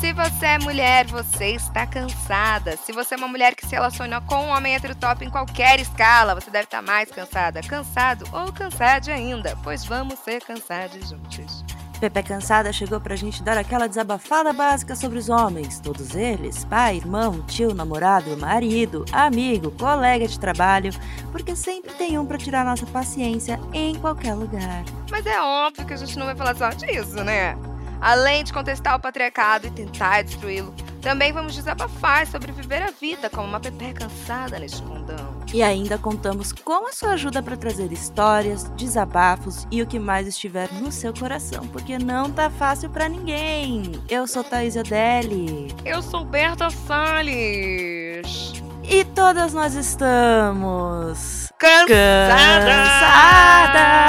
Se você é mulher, você está cansada. Se você é uma mulher que se relaciona com um homem heterotop em qualquer escala, você deve estar mais cansada, cansado ou cansada ainda, pois vamos ser cansados juntos. Pepe Cansada chegou pra gente dar aquela desabafada básica sobre os homens, todos eles, pai, irmão, tio, namorado, marido, amigo, colega de trabalho, porque sempre tem um para tirar nossa paciência em qualquer lugar. Mas é óbvio que a gente não vai falar só disso, né? Além de contestar o patriarcado e tentar destruí-lo, também vamos desabafar sobre viver a vida como uma Pepe cansada neste mundão. E ainda contamos com a sua ajuda para trazer histórias, desabafos e o que mais estiver no seu coração, porque não tá fácil para ninguém. Eu sou Thaís Odelli. Eu sou Berta Salles. E todas nós estamos cansadas. cansadas.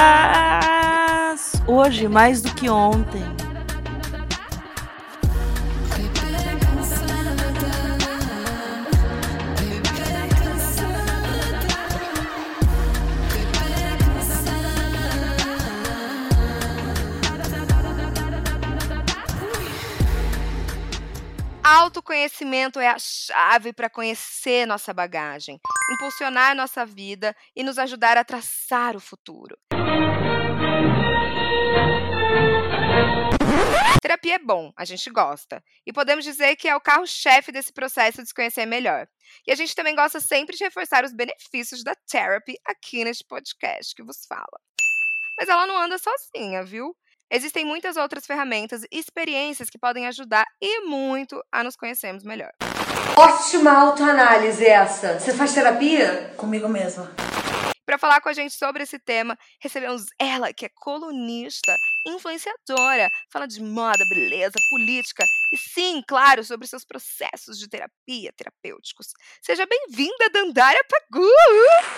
Hoje mais do que ontem. Autoconhecimento é a chave para conhecer nossa bagagem, impulsionar nossa vida e nos ajudar a traçar o futuro. Terapia é bom, a gente gosta. E podemos dizer que é o carro-chefe desse processo de se conhecer melhor. E a gente também gosta sempre de reforçar os benefícios da therapy aqui neste podcast que vos fala. Mas ela não anda sozinha, viu? Existem muitas outras ferramentas e experiências que podem ajudar e muito a nos conhecermos melhor. Ótima autoanálise essa. Você faz terapia? Comigo mesma. Para falar com a gente sobre esse tema, recebemos ela, que é colunista, influenciadora, fala de moda, beleza, política e sim, claro, sobre seus processos de terapia terapêuticos. Seja bem-vinda, Dandara Pagu!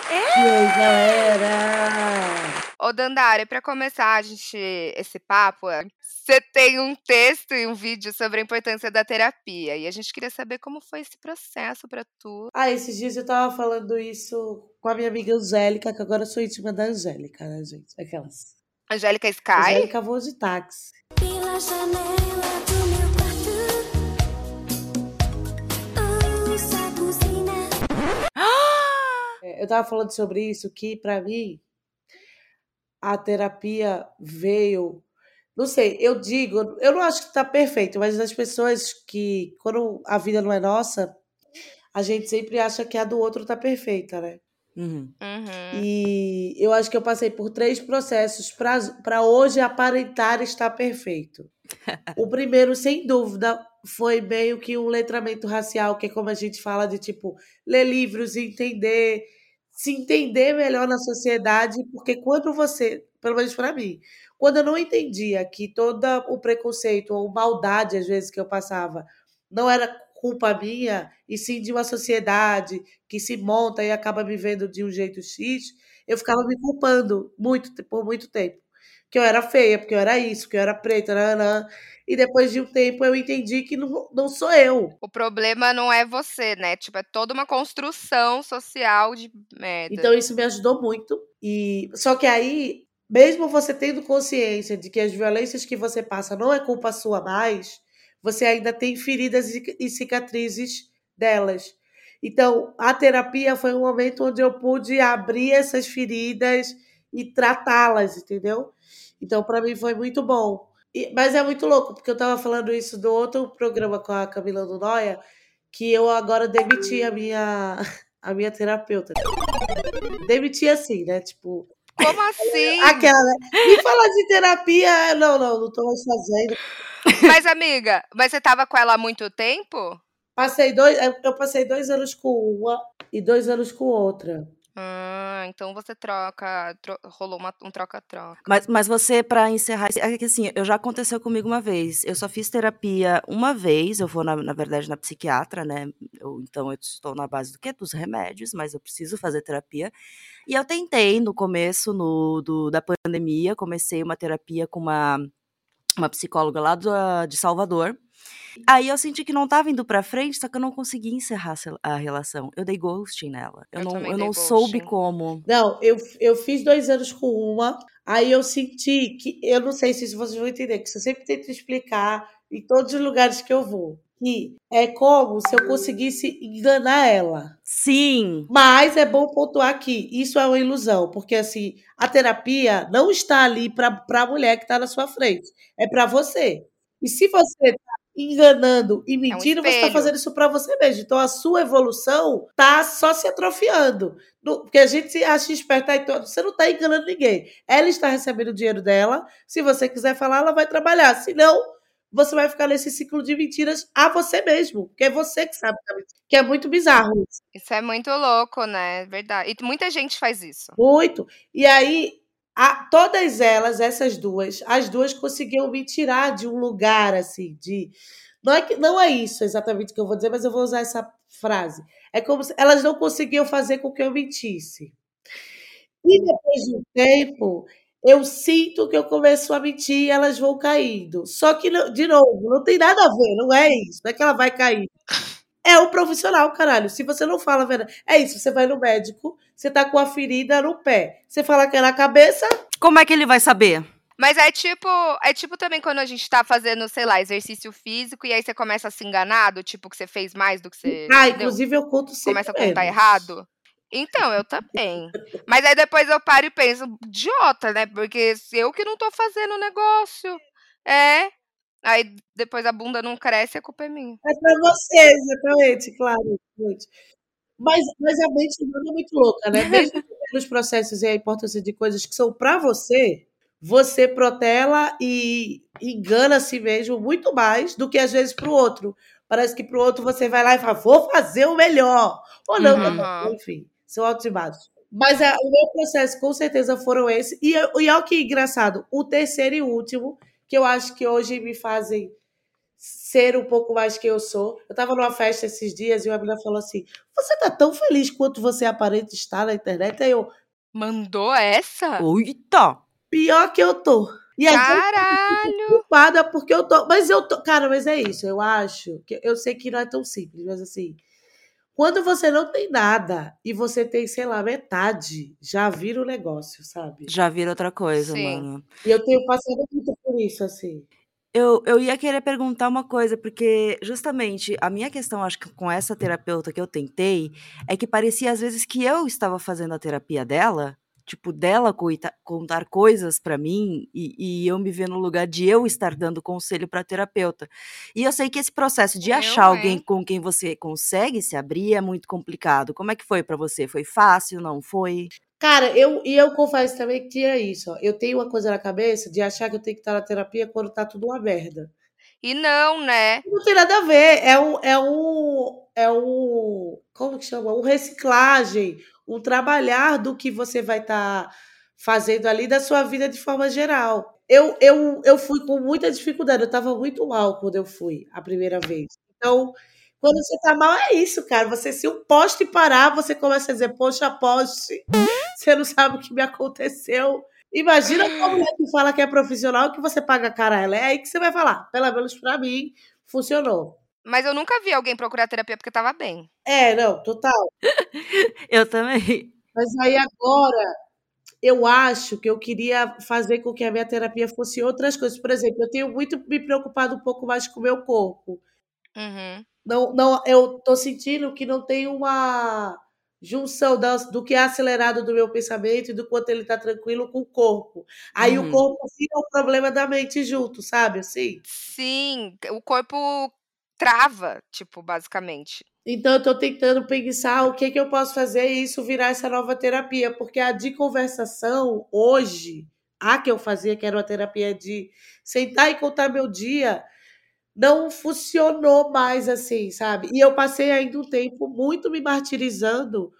É. E galera? Ô, Dandara, para começar a gente, esse papo, você tem um texto e um vídeo sobre a importância da terapia e a gente queria saber como foi esse processo para tu. Ah, esses dias eu tava falando isso com a minha amiga Angélica, que agora eu sou íntima da Angélica, né, gente? Aquelas. Angélica Sky? Angélica voa de táxi. Pela janela eu tava falando sobre isso, que para mim a terapia veio. Não sei, eu digo, eu não acho que tá perfeito, mas as pessoas que, quando a vida não é nossa, a gente sempre acha que a do outro tá perfeita, né? Uhum. Uhum. E eu acho que eu passei por três processos para hoje aparentar estar perfeito. o primeiro, sem dúvida, foi meio que um letramento racial, que é como a gente fala de tipo, ler livros e entender se entender melhor na sociedade, porque quando você, pelo menos para mim, quando eu não entendia que todo o preconceito ou maldade às vezes que eu passava não era culpa minha, e sim de uma sociedade que se monta e acaba me vendo de um jeito X, eu ficava me culpando muito por muito tempo. Que eu era feia, porque eu era isso, que eu era preta, nanã. E depois de um tempo eu entendi que não, não sou eu. O problema não é você, né? Tipo, é toda uma construção social de merda. Então isso me ajudou muito. E só que aí, mesmo você tendo consciência de que as violências que você passa não é culpa sua mais, você ainda tem feridas e cicatrizes delas. Então, a terapia foi um momento onde eu pude abrir essas feridas e tratá-las, entendeu? Então, para mim foi muito bom. E, mas é muito louco, porque eu estava falando isso do outro programa com a Camila do Noia, que eu agora demiti a minha, a minha terapeuta. Demiti assim, né? Tipo. Como assim? Aquela, né? Me falar de terapia. Não, não, não tô mais fazendo. Mas, amiga, mas você tava com ela há muito tempo? Passei dois. Eu passei dois anos com uma e dois anos com outra. Ah, então você troca, tro rolou uma, um troca-troca. Mas, mas você, para encerrar, é que assim, eu já aconteceu comigo uma vez. Eu só fiz terapia uma vez, eu vou, na, na verdade, na psiquiatra, né? Eu, então eu estou na base do quê? Dos remédios, mas eu preciso fazer terapia. E eu tentei no começo no, do, da pandemia, comecei uma terapia com uma, uma psicóloga lá do, de Salvador. Aí eu senti que não tava indo pra frente, só que eu não consegui encerrar a relação. Eu dei ghosting nela. Eu, Eu não, eu não soube como. Não, eu, eu fiz dois anos com uma, Aí eu senti que, eu não sei se vocês vão entender, que eu sempre tento explicar em todos os lugares que eu vou. Que é como se eu conseguisse enganar ela. Sim. Mas é bom pontuar que isso é uma ilusão, porque assim, a terapia não está ali para a mulher que está na sua frente, é para você. E se você está enganando e mentindo, é um você está fazendo isso para você mesmo. Então a sua evolução tá só se atrofiando. Porque a gente se acha esperta e todo. Você não está enganando ninguém. Ela está recebendo o dinheiro dela. Se você quiser falar, ela vai trabalhar. Se não, você vai ficar nesse ciclo de mentiras a você mesmo. Porque é você que sabe que é muito bizarro. Isso, isso é muito louco, né? Verdade. E muita gente faz isso. Muito. E aí, a, todas elas, essas duas, as duas conseguiam me tirar de um lugar assim, de. Não é, que, não é isso exatamente que eu vou dizer, mas eu vou usar essa frase. É como se elas não conseguiam fazer com que eu mentisse. E depois de um tempo, eu sinto que eu começo a mentir e elas vão caindo. Só que, de novo, não tem nada a ver, não é isso. Não é que ela vai cair. É o profissional, caralho. Se você não fala a verdade. É isso, você vai no médico, você tá com a ferida no pé. Você fala que é na cabeça. Como é que ele vai saber? Mas é tipo, é tipo também quando a gente tá fazendo, sei lá, exercício físico e aí você começa a se enganar, do tipo que você fez mais do que você. Ah, entendeu? inclusive eu conto sempre. Começa a contar menos. errado. Então, eu também. Mas aí depois eu paro e penso, idiota, né? Porque eu que não tô fazendo o negócio. É. Aí depois a bunda não cresce, a culpa é minha. É pra você, exatamente, claro. Mas, mas a mente humana é muito louca, né? Mesmo nos processos e a importância de coisas que são para você, você protela e engana a si mesmo muito mais do que às vezes para o outro. Parece que para o outro você vai lá e fala, vou fazer o melhor. Ou não, uhum. enfim, são altos e baixos. Mas a, o meu processo com certeza foram esses. E, e olha que engraçado, o terceiro e último, que eu acho que hoje me fazem ser um pouco mais que eu sou. Eu estava numa festa esses dias e uma menina falou assim: Você tá tão feliz quanto você aparenta estar na internet? Aí eu. Mandou essa? Eita! Pior que eu tô. E aí, Caralho! Eu culpada porque eu tô. Mas eu tô. Cara, mas é isso. Eu acho. que Eu sei que não é tão simples, mas assim. Quando você não tem nada e você tem, sei lá, metade, já vira o um negócio, sabe? Já vira outra coisa, Sim. mano. E eu tenho passado muito por isso, assim. Eu, eu ia querer perguntar uma coisa, porque justamente a minha questão, acho que com essa terapeuta que eu tentei, é que parecia às vezes que eu estava fazendo a terapia dela, tipo, dela contar coisas para mim e, e, eu me ver no lugar de eu estar dando conselho para terapeuta. E eu sei que esse processo de eu, achar alguém com quem você consegue se abrir é muito complicado. Como é que foi para você? Foi fácil? Não foi? Cara, eu, e eu confesso também que tinha isso. Ó. Eu tenho uma coisa na cabeça de achar que eu tenho que estar na terapia quando tá tudo uma merda. E não, né? Não tem nada a ver. É um. É um, é um como que chama? Um reciclagem, um trabalhar do que você vai estar tá fazendo ali da sua vida de forma geral. Eu, eu, eu fui com muita dificuldade, eu estava muito mal quando eu fui a primeira vez. Então, quando você tá mal, é isso, cara. Você, se o poste parar, você começa a dizer, poxa, poste, você não sabe o que me aconteceu. Imagina uma mulher que fala que é profissional que você paga cara ela. É aí que você vai falar. Pelo menos pra mim, funcionou. Mas eu nunca vi alguém procurar terapia porque tava bem. É, não, total. eu também. Mas aí agora, eu acho que eu queria fazer com que a minha terapia fosse outras coisas. Por exemplo, eu tenho muito me preocupado um pouco mais com o meu corpo. Uhum. Não, não, eu tô sentindo que não tem uma junção do que é acelerado do meu pensamento e do quanto ele tá tranquilo com o corpo. Aí uhum. o corpo fica o problema da mente junto, sabe? Assim? Sim, o corpo trava, tipo, basicamente. Então eu tô tentando pensar o que que eu posso fazer e isso virar essa nova terapia, porque a de conversação hoje, a que eu fazia, que era uma terapia de sentar e contar meu dia, não funcionou mais assim, sabe? E eu passei ainda um tempo muito me martirizando,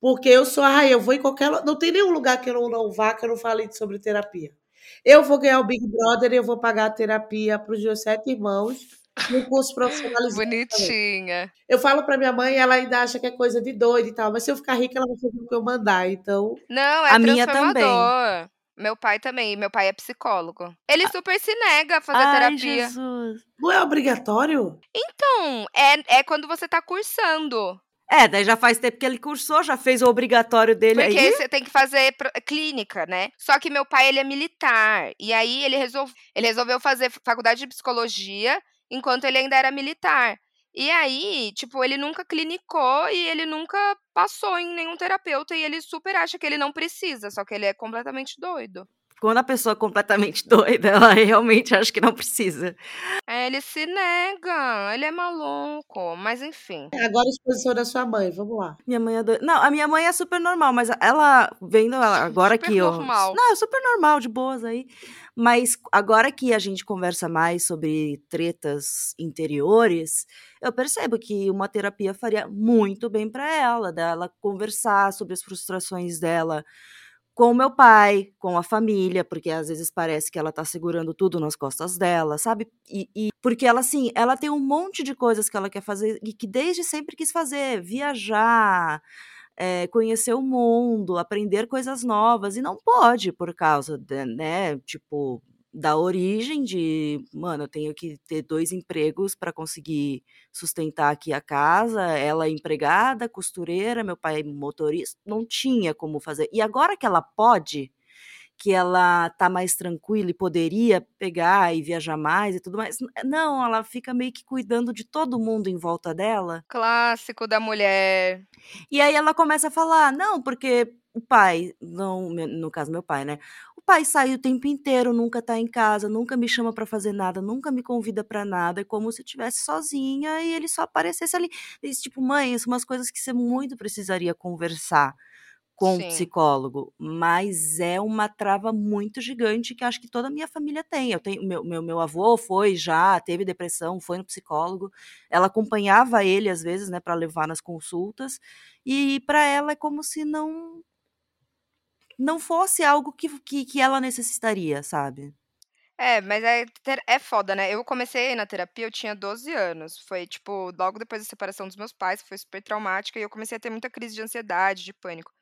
porque eu sou, ah, eu vou em qualquer. Não tem nenhum lugar que eu não, vá que eu não fale sobre terapia. Eu vou ganhar o Big Brother e eu vou pagar a terapia para os meus sete irmãos no curso profissionalizado. Bonitinha. Também. Eu falo para minha mãe, ela ainda acha que é coisa de doido e tal, mas se eu ficar rica, ela vai fazer o que eu mandar, então. Não, é a minha também. Meu pai também, meu pai é psicólogo. Ele ah. super se nega a fazer Ai, terapia. Jesus. Não é obrigatório? Então, é, é quando você tá cursando. É, daí já faz tempo que ele cursou, já fez o obrigatório dele Porque aí. você tem que fazer clínica, né? Só que meu pai, ele é militar. E aí ele, resol... ele resolveu fazer faculdade de psicologia enquanto ele ainda era militar. E aí, tipo, ele nunca clinicou e ele nunca passou em nenhum terapeuta e ele super acha que ele não precisa, só que ele é completamente doido. Quando a pessoa é completamente doida, ela realmente acha que não precisa. É, ele se nega, ele é maluco, mas enfim. Agora a exposição da sua mãe, vamos lá. Minha mãe é doida. Não, a minha mãe é super normal, mas ela, vendo ela agora Super que eu. normal. Não, é super normal, de boas aí. Mas agora que a gente conversa mais sobre tretas interiores, eu percebo que uma terapia faria muito bem para ela, dela conversar sobre as frustrações dela com o meu pai, com a família, porque às vezes parece que ela tá segurando tudo nas costas dela, sabe? E, e porque ela, assim, ela tem um monte de coisas que ela quer fazer e que desde sempre quis fazer, viajar, eh, conhecer o mundo, aprender coisas novas, e não pode por causa, de, né, tipo, da origem de, mano, eu tenho que ter dois empregos para conseguir sustentar aqui a casa, ela é empregada, costureira, meu pai é motorista, não tinha como fazer. E agora que ela pode, que ela tá mais tranquila e poderia pegar e viajar mais e tudo mais, não, ela fica meio que cuidando de todo mundo em volta dela. Clássico da mulher. E aí ela começa a falar, não, porque o pai, não, no caso meu pai, né? O pai sai o tempo inteiro, nunca tá em casa, nunca me chama pra fazer nada, nunca me convida pra nada, é como se eu estivesse sozinha e ele só aparecesse ali. Esse tipo, mãe, são umas coisas que você muito precisaria conversar com um Sim. psicólogo, mas é uma trava muito gigante que acho que toda a minha família tem. Eu tenho meu, meu, meu avô foi já, teve depressão, foi no psicólogo. Ela acompanhava ele às vezes, né, para levar nas consultas, e para ela é como se não não fosse algo que, que, que ela necessitaria, sabe? É, mas é, é foda, né? Eu comecei na terapia, eu tinha 12 anos. Foi, tipo, logo depois da separação dos meus pais, foi super traumática e eu comecei a ter muita crise de ansiedade, de pânico.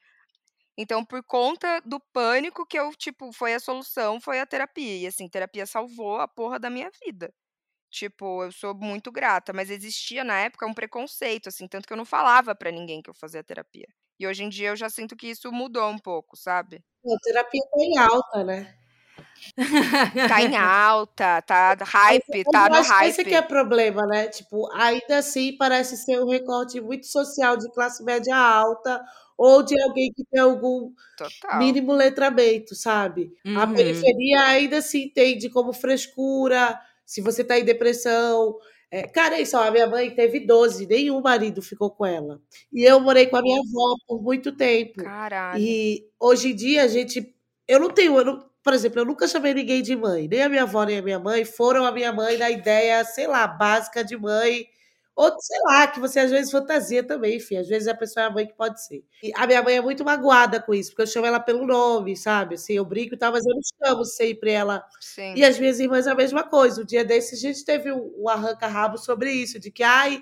Então, por conta do pânico que eu, tipo, foi a solução, foi a terapia. E assim, terapia salvou a porra da minha vida. Tipo, eu sou muito grata, mas existia na época um preconceito, assim, tanto que eu não falava pra ninguém que eu fazia terapia. E hoje em dia eu já sinto que isso mudou um pouco, sabe? A terapia em alta, né? Tá em alta, tá hype, Eu tá no que esse hype. que é problema, né? Tipo, ainda assim parece ser um recorte muito social de classe média alta ou de alguém que tem algum Total. mínimo letramento, sabe? A Uhum. periferia ainda se entende como frescura, se você tá em depressão. É, cara, isso, ó, a minha mãe teve 12, nenhum marido ficou com ela. E eu morei com a minha avó por muito tempo. Caralho. E hoje em dia a gente. Eu não tenho. Eu não- por exemplo, eu nunca chamei ninguém de mãe. Nem a minha avó, nem a minha mãe foram a minha mãe na ideia, sei lá, básica de mãe. Ou sei lá, que você às vezes fantasia também, enfim. Às vezes a pessoa é a mãe que pode ser. E a minha mãe é muito magoada com isso, porque eu chamo ela pelo nome, sabe? Assim, eu brinco e tal, mas eu não chamo sempre ela Sim. e as minhas irmãs a mesma coisa. Um dia desse a gente teve um, um arranca-rabo sobre isso, de que, ai,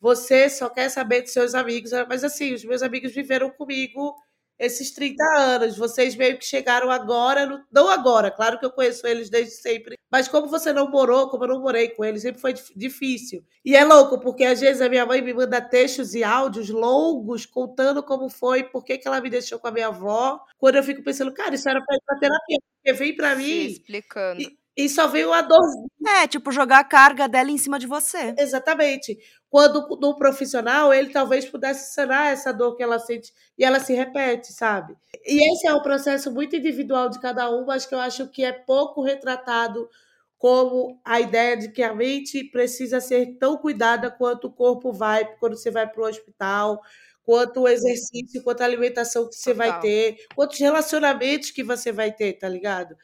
você só quer saber dos seus amigos. Mas assim, os meus amigos viveram comigo esses 30 anos. Vocês meio que chegaram agora, no- não agora, claro que eu conheço eles desde sempre. Mas como você não morou, como eu não morei com eles, sempre foi dif- difícil. E é louco, porque às vezes a minha mãe me manda textos e áudios longos contando como foi, por que que ela me deixou com a minha avó. Quando eu fico pensando, cara, isso era pra ir pra terapia. Porque vem pra Se mim explicando. e, e só veio a dor É, tipo, jogar a carga dela em cima de você. Exatamente. Quando no profissional, ele talvez pudesse sanar essa dor que ela sente e ela se repete, sabe? E esse é um processo muito individual de cada um, mas que eu acho que é pouco retratado como a ideia de que a mente precisa ser tão cuidada quanto o corpo vai quando você vai para o hospital, quanto o exercício, quanto a alimentação que você vai Total. ter, quantos relacionamentos que você vai ter, tá ligado?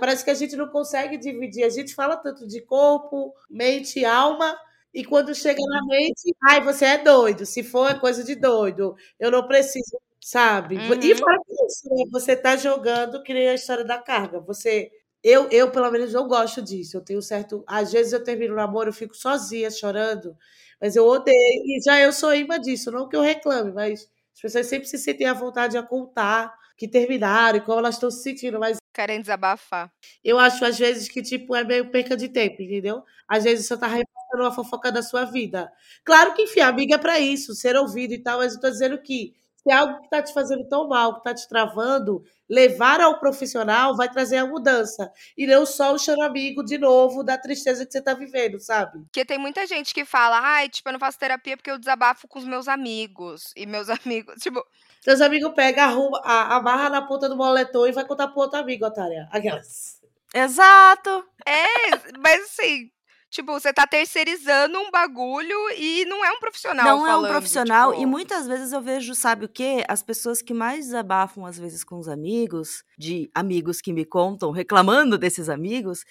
Parece que a gente não consegue dividir. A gente fala tanto de corpo, mente e alma, e quando chega na mente, ai, você é doido. Se for, é coisa de doido. Eu não preciso, sabe? E Uhum. fora isso, né? Você tá jogando que nem a história da carga. Você. Eu, eu, pelo menos, não gosto disso. Eu tenho certo. Às vezes eu termino o namoro, eu fico sozinha chorando, mas eu odeio. E já eu sou imã disso, não que eu reclame, mas as pessoas sempre se sentem à vontade a contar que terminaram e como elas estão se sentindo. Mas Querem desabafar. eu acho, às vezes, que, tipo, é meio perca de tempo, entendeu? Às vezes você tá repassando uma fofoca da sua vida. Claro que, enfim, amiga é pra isso, ser ouvido e tal, mas eu tô dizendo que se é algo que tá te fazendo tão mal, que tá te travando, levar ao profissional vai trazer a mudança. E não só o chão amigo de novo da tristeza que você tá vivendo, sabe? Porque tem muita gente que fala, ai, tipo, eu não faço terapia porque eu desabafo com os meus amigos. E meus amigos, tipo, Seus amigos pegam, arruma, a- amarra na ponta do moletom e vai contar pro outro amigo, otária. Aquelas. Exato. é, mas assim, tipo, você tá terceirizando um bagulho e não é um profissional Não é um falando, profissional tipo, e muitas vezes eu vejo, sabe o quê? As pessoas que mais desabafam às vezes com os amigos, de amigos que me contam reclamando desses amigos,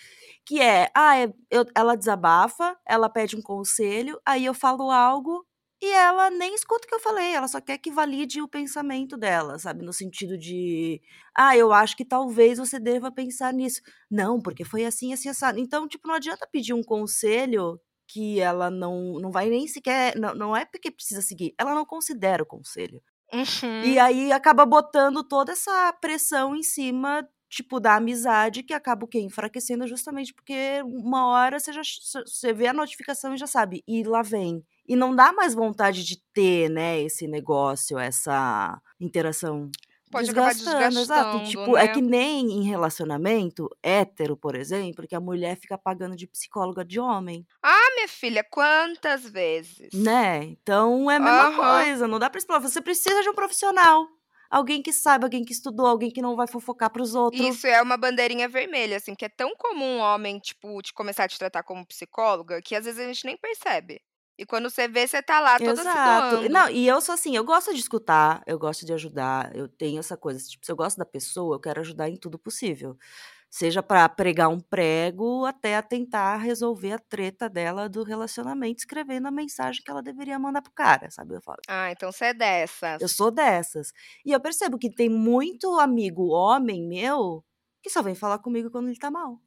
que é, ah, é- eu- ela desabafa, ela pede um conselho, aí eu falo algo e ela nem escuta o que eu falei, ela só quer que valide o pensamento dela, sabe? No sentido de, ah, eu acho que talvez você deva pensar nisso. Não, porque foi assim, assim, assado. Então, tipo, não adianta pedir um conselho que ela não, não vai nem sequer. Não, não é porque precisa seguir, ela não considera o conselho. uhum. E aí acaba botando toda essa pressão em cima, tipo, da amizade, que acaba o quê? Enfraquecendo justamente porque uma hora você já você vê a notificação e já sabe, e lá vem. E não dá mais vontade de ter, né, esse negócio, essa interação. Pode acabar Desgastando, exato. desgastando, Tipo, é né? que nem em relacionamento hétero, por exemplo, que a mulher fica pagando de psicóloga de homem, Ah, minha filha, quantas vezes? né? Então é a mesma Aham. coisa, não dá pra explorar. Você precisa de um profissional. Alguém que saiba, alguém que estudou, alguém que não vai fofocar pros outros. Isso é uma bandeirinha vermelha, assim, que é tão comum um homem, tipo, te começar a te tratar como psicóloga, que às vezes a gente nem percebe. E quando você vê, você tá lá toda se Exato. doando. Não, e eu sou assim, eu gosto de escutar, eu gosto de ajudar, eu tenho essa coisa, tipo, se eu gosto da pessoa, eu quero ajudar em tudo possível. Seja pra pregar um prego, até a tentar resolver a treta dela do relacionamento, escrevendo a mensagem que ela deveria mandar pro cara, sabe? Eu falo, Ah, então você é dessas. eu sou dessas. E eu percebo que tem muito amigo homem meu que só vem falar comigo quando ele tá mal.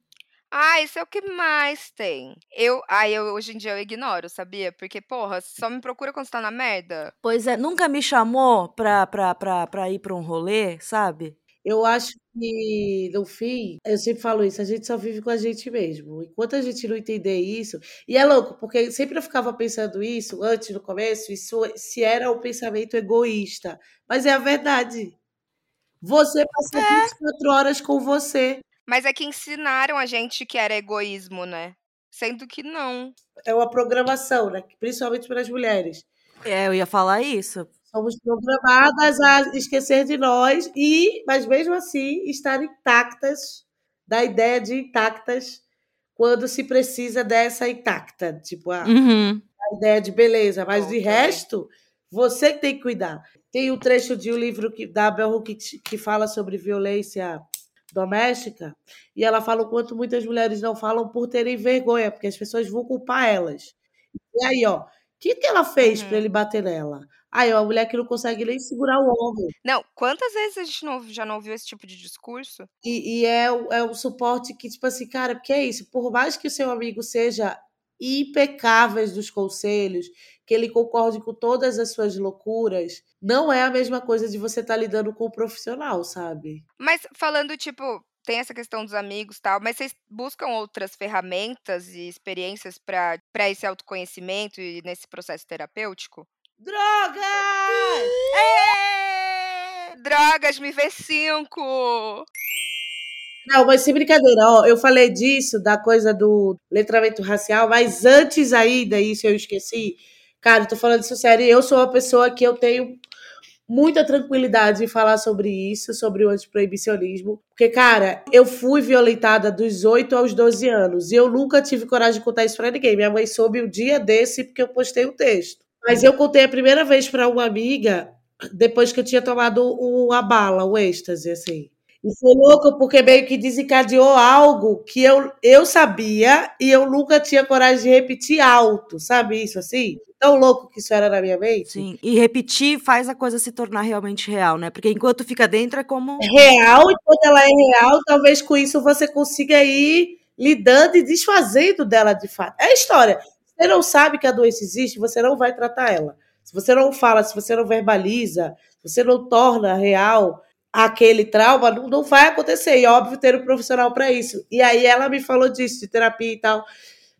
Ah, isso é o que mais tem. Eu, ai, eu hoje em dia eu ignoro, sabia? Porque, porra, só me procura quando você tá na merda. Pois é, nunca me chamou pra, pra, pra, pra ir pra um rolê, sabe? Eu acho que, no fim, eu sempre falo isso, a gente só vive com a gente mesmo. Enquanto a gente não entender isso. E é louco, porque sempre eu ficava pensando isso antes, no começo, isso se era um pensamento egoísta. Mas é a verdade. Você passa 24 horas com você. Mas é que ensinaram a gente que era egoísmo, né? Sendo que não. É uma programação, né? Principalmente para as mulheres. É, eu ia falar isso. Somos programadas a esquecer de nós e, mas mesmo assim, estar intactas da ideia de intactas quando se precisa dessa intacta, tipo a, Uhum. a ideia de beleza, mas de Ok. resto, você que tem que cuidar. Tem um trecho de um livro que, da Bell Hooks que fala sobre violência doméstica e ela fala o quanto muitas mulheres não falam por terem vergonha, porque as pessoas vão culpar elas. E aí, ó, o que, que ela fez Uhum. para ele bater nela? Aí, ó, a mulher que não consegue nem segurar o homem. Não, quantas vezes a gente não, já não ouviu esse tipo de discurso? E, e é, o- é um suporte que, tipo assim, cara, porque é isso, por mais que o seu amigo seja impecáveis dos conselhos, que ele concorde com todas as suas loucuras, não é a mesma coisa de você estar lidando com um profissional, sabe? Mas falando, tipo, tem essa questão dos amigos e tal, mas vocês buscam outras ferramentas e experiências pra esse autoconhecimento e nesse processo terapêutico? Droga! Drogas, me vê cinco! Não, mas sem brincadeira, ó, eu falei disso, da coisa do letramento racial, mas antes ainda, isso eu esqueci. Cara, tô falando isso sério, eu sou uma pessoa que eu tenho muita tranquilidade em falar sobre isso, sobre o antiproibicionismo, porque, cara, eu fui violentada dos 8 aos 12 anos, e eu nunca tive coragem de contar isso pra ninguém. Minha mãe soube o dia desse porque eu postei o texto. Mas eu contei a primeira vez pra uma amiga depois que eu tinha tomado o, a bala, o êxtase, assim. E foi louco porque meio que desencadeou algo que eu, eu sabia e eu nunca tinha coragem de repetir alto, sabe isso assim? Tão louco que isso era na minha mente. Sim. E repetir faz a coisa se tornar realmente real, né? Porque enquanto fica dentro é como. Real, e quando ela é real, talvez com isso você consiga ir lidando e desfazendo dela de fato. É a história. Você não sabe que a doença existe, você não vai tratar ela. Se você não fala, se você não verbaliza, se você não torna real aquele trauma, não, não vai acontecer. E óbvio ter um profissional para isso. E aí ela me falou disso, de terapia e tal.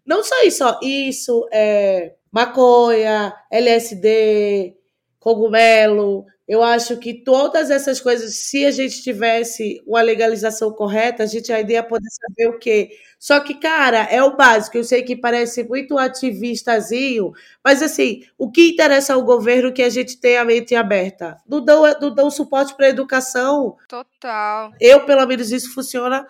Não só isso, ó, isso, é, maconha, LSD, cogumelo. Eu acho que todas essas coisas, se a gente tivesse uma legalização correta, a gente ainda ia poder saber o quê? Só que, cara, é o básico. Eu sei que parece muito ativistazinho, mas assim, o que interessa ao governo é que a gente tenha a mente aberta. Não dão, não dão suporte para a educação. Total. Eu, pelo menos, isso funciona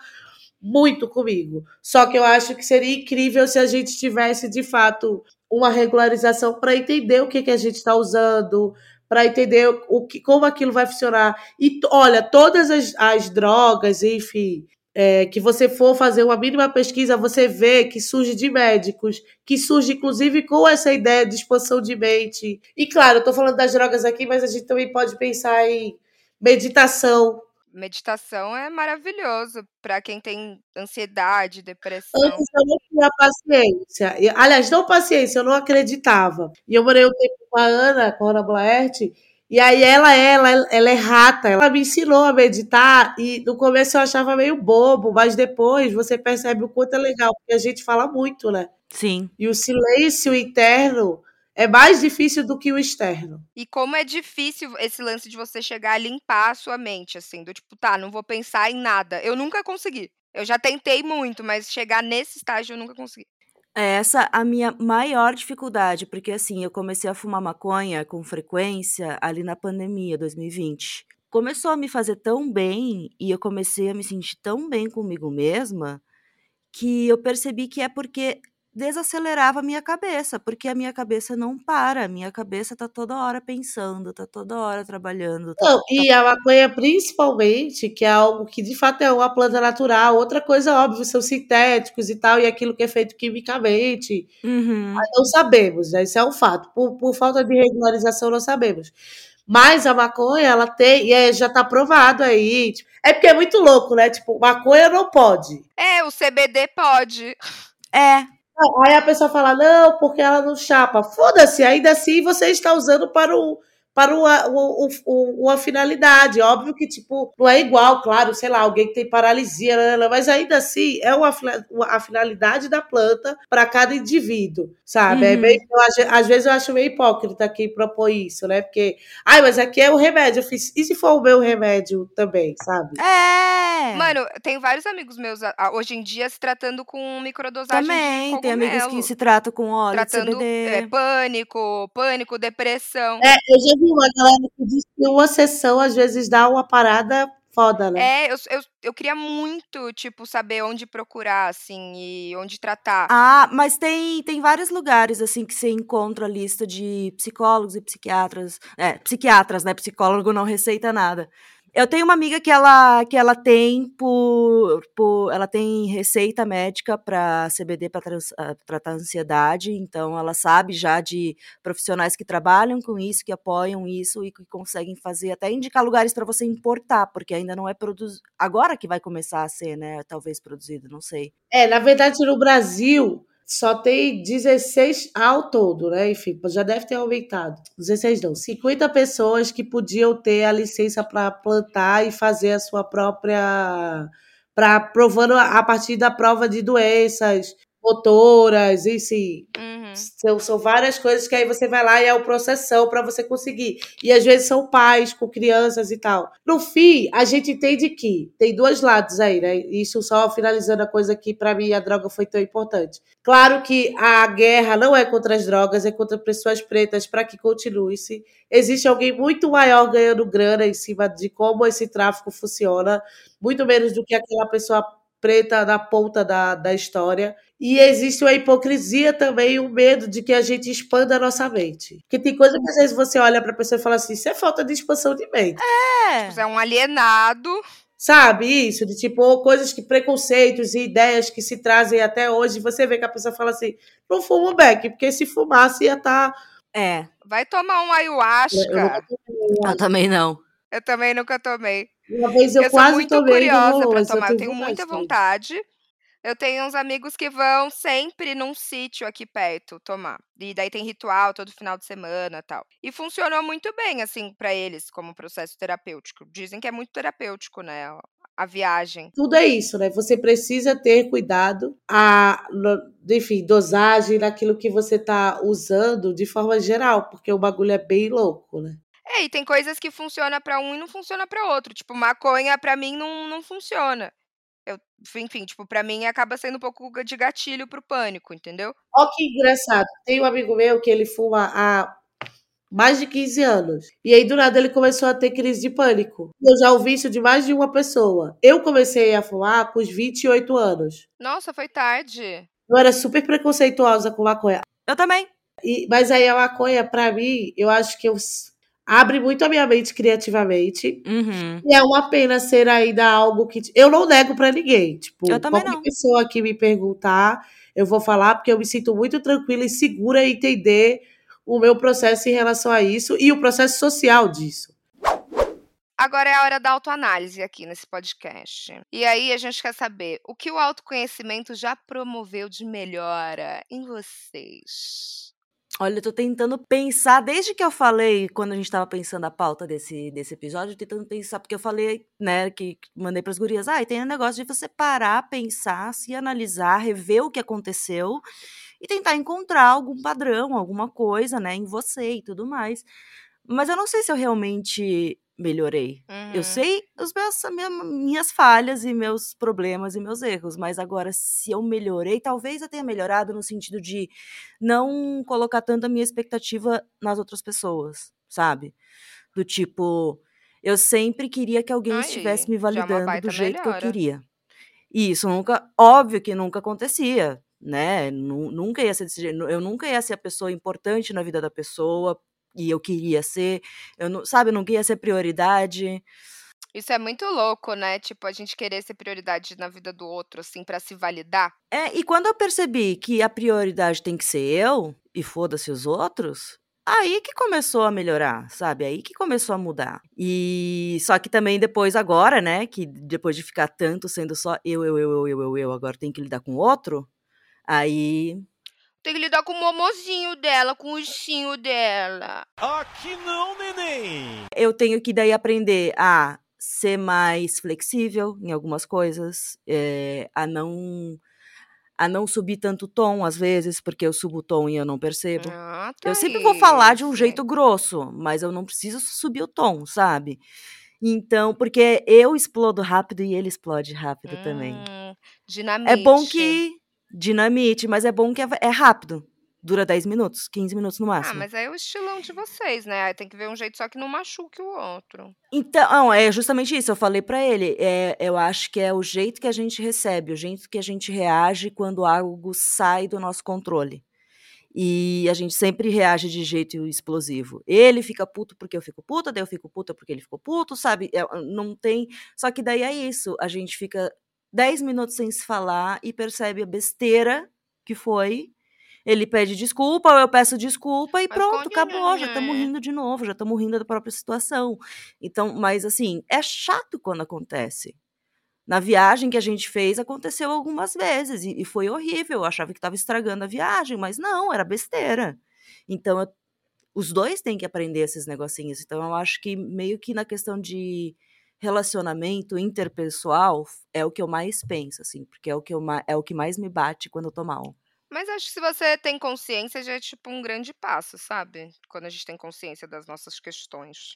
muito comigo. Só que eu acho que seria incrível se a gente tivesse, de fato, uma regularização para entender o que, que a gente está usando, para entender o que, como aquilo vai funcionar. E olha, todas as, as drogas, enfim, é, que você for fazer uma mínima pesquisa, você vê que surge de médicos, que surge inclusive com essa ideia de expansão de mente. E claro, eu estou falando das drogas aqui, mas a gente também pode pensar em meditação, Meditação é maravilhoso para quem tem ansiedade, depressão. Antes eu não tinha paciência. Aliás, não paciência, eu não acreditava. E eu morei um tempo com a Ana, com a Ana Blaert, e aí ela, ela, ela é rata. Ela me ensinou a meditar e no começo eu achava meio bobo, mas depois você percebe o quanto é legal, porque a gente fala muito, né? Sim. E o silêncio interno é mais difícil do que o externo. E como é difícil esse lance de você chegar a limpar a sua mente, assim, do tipo, tá, não vou pensar em nada. Eu nunca consegui. Eu já tentei muito, mas chegar nesse estágio eu nunca consegui. É essa a minha maior dificuldade, porque assim, eu comecei a fumar maconha com frequência ali na pandemia 2020. Começou a me fazer tão bem e eu comecei a me sentir tão bem comigo mesma que eu percebi que é porque desacelerava a minha cabeça, porque a minha cabeça não para, a minha cabeça tá toda hora pensando, tá toda hora trabalhando. Tá, Não, tá... e a maconha principalmente, que é algo que de fato é uma planta natural, outra coisa óbvia, são sintéticos e tal, e aquilo que é feito quimicamente, uhum. não sabemos, né? isso é um fato, por, por falta de regularização não sabemos. Mas a maconha, ela tem, e é, já tá provado aí, tipo, é porque é muito louco, né? Tipo, maconha não pode. É, o CBD pode. É, Aí a pessoa fala, não, porque ela não chapa. Foda-se, ainda assim você está usando para o para uma, uma, uma, finalidade. Óbvio que, tipo, não é igual, claro, sei lá, alguém que tem paralisia, né, né, né, mas ainda assim é uma, a finalidade da planta para cada indivíduo, sabe? É uhum. É meio, acho, às vezes eu acho meio hipócrita quem propõe isso, né? Porque, ai, mas aqui é o remédio. Eu fiz, e se for o meu remédio também, sabe? É! Mano, tem vários amigos meus hoje em dia se tratando com microdosagem Também, tem amigos que se tratam com óleo tratando, de CBD. É, pânico, pânico, depressão. É, eu já vi uma galera que diz que uma sessão às vezes dá uma parada foda, né? É, eu, eu, eu queria muito, tipo, saber onde procurar, assim, e onde tratar. Ah, mas tem, tem vários lugares, assim, que você encontra a lista de psicólogos e psiquiatras. É, psiquiatras, né? Psicólogo não receita nada. Eu tenho uma amiga que ela, que ela tem por, por ela tem receita médica para CBD para ah, tratar ansiedade, então ela sabe já de profissionais que trabalham com isso, que apoiam isso e que conseguem fazer até indicar lugares para você importar, porque ainda não é produzido, agora que vai começar a ser, né, talvez produzido, não sei. É, na verdade no Brasil só tem 16 ao todo, né? Enfim, já deve ter aumentado. 16 não, 50 pessoas que podiam ter a licença para plantar e fazer a sua própria. para provando a partir da prova de doenças motoras, enfim. São, são várias coisas que aí você vai lá e é o processão para você conseguir. E às vezes são pais com crianças e tal. No fim, a gente entende que tem dois lados aí, né? Isso só finalizando a coisa que para mim a droga foi tão importante. Claro que a guerra não é contra as drogas, é contra pessoas pretas para que continue-se. Existe alguém muito maior ganhando grana em cima de como esse tráfico funciona, muito menos do que aquela pessoa preta na ponta da, da história. E existe uma hipocrisia também, o medo de que a gente expanda a nossa mente. Porque tem coisa que às vezes você olha para a pessoa e fala assim: isso é falta de expansão de mente. É. Tipo, é um alienado. Sabe isso? De tipo, coisas que preconceitos e ideias que se trazem até hoje. Você vê que a pessoa fala assim: não fumo beck, porque se fumasse ia estar. Tá... É. Vai tomar um ayahuasca. Eu, eu também não. Eu também nunca tomei. Uma vez eu, eu quase sou muito tomei curiosa para tomar. Eu tenho muita vontade. Eu tenho uns amigos que vão sempre num sítio aqui perto tomar. E daí tem ritual todo final de semana tal. E funcionou muito bem, assim, para eles, como processo terapêutico. Dizem que é muito terapêutico, né? a viagem. Tudo é isso, né? Você precisa ter cuidado, a, enfim, dosagem daquilo que você tá usando de forma geral, porque o bagulho é bem louco, né? É, e tem coisas que funcionam para um e não funciona para outro. Tipo, maconha para mim não, não funciona. Eu, enfim, tipo, para mim acaba sendo um pouco de gatilho pro pânico, entendeu? Ó que engraçado. Tem um amigo meu que ele fuma há mais de 15 anos. E aí, do nada, ele começou a ter crise de pânico. Eu já ouvi isso de mais de uma pessoa. Eu comecei a fumar com os 28 anos. Nossa, foi tarde. Eu era super preconceituosa com maconha. Eu também. E, mas aí a maconha, pra mim, eu acho que eu, abre muito a minha mente criativamente. Uhum. E é uma pena ser ainda algo que. Eu não nego pra ninguém. Tipo, Eu também qualquer não. pessoa que me perguntar, eu vou falar, porque eu me sinto muito tranquila e segura em entender o meu processo em relação a isso e o processo social disso. Agora é a hora da autoanálise aqui nesse podcast. E aí a gente quer saber o que o autoconhecimento já promoveu de melhora em vocês. Olha, eu tô tentando pensar, desde que eu falei, quando a gente tava pensando a pauta desse, desse episódio, tentando pensar, porque eu falei, né, que mandei pras gurias, ah, e tem um negócio de você parar, pensar, se analisar, rever o que aconteceu e tentar encontrar algum padrão, alguma coisa, né, em você e tudo mais. Mas eu não sei se eu realmente melhorei. Eu Uhum. sei os meus, a minha- minhas falhas e meus problemas e meus erros, mas agora, se eu melhorei, talvez eu tenha melhorado no sentido de não colocar tanto a minha expectativa nas outras pessoas, sabe? Do tipo, eu sempre queria que alguém estivesse Aí, me já é validando do jeito que eu melhora. queria. E isso nunca, óbvio que nunca acontecia, né? Nu- Nunca ia ser desse jeito. Eu nunca ia ser a pessoa importante na vida da pessoa e eu queria ser. Eu não, sabe, eu nunca ia ser prioridade. Isso é muito louco, né? Tipo, a gente querer ser prioridade na vida do outro, assim, pra se validar. É, e quando eu percebi que a prioridade tem que ser eu e foda-se os outros, aí que começou a melhorar, sabe? Aí que começou a mudar. E só que também depois agora, né, que depois de ficar tanto sendo só eu, eu, eu, eu, eu, eu, eu, agora tem que lidar com o outro, aí Tem que lidar com o momozinho dela, com o ursinho dela. Aqui não, neném! eu tenho que daí aprender a ser mais flexível em algumas coisas, eh, a não a não subir tanto o tom às vezes, porque eu subo o tom e eu não percebo. Ah, Eu sempre vou falar de um jeito grosso, mas eu não preciso subir o tom, sabe? Então, porque eu explodo rápido e ele explode rápido também. Hum, É bom dinamite. que dinamite, mas é bom que é, é rápido. Dura 10 minutos, 15 minutos no Ah, máximo. mas é o estilão de vocês, né? Aí Tem que ver um jeito só que não machuque o outro. Então, é justamente isso. Eu falei pra ele. É, eu acho que é o jeito que a gente recebe, o jeito que a gente reage quando algo sai do nosso controle. E a gente sempre reage de jeito explosivo. Ele fica puto porque eu fico puta, daí eu fico puta porque ele ficou puto, sabe? É, não tem. Só que daí é isso. A gente fica 10 minutos sem se falar e percebe a besteira que foi. Ele pede desculpa, ou eu peço desculpa e Mas pronto, acabou. Já né? estamos rindo de novo, já estamos rindo da própria situação. Então, mas assim, é chato quando acontece. Na viagem que a gente fez, aconteceu algumas vezes e, e foi horrível. Eu achava que estava estragando a viagem, mas não, era besteira. Então, eu- os dois têm que aprender esses negocinhos. Então, eu acho que meio que na questão de relacionamento interpessoal é o que eu mais penso, assim, porque é o que, eu, é o que mais me bate quando eu tô mal. Mas acho que se você tem consciência, já é tipo um grande passo, sabe? Quando a gente tem consciência das nossas questões.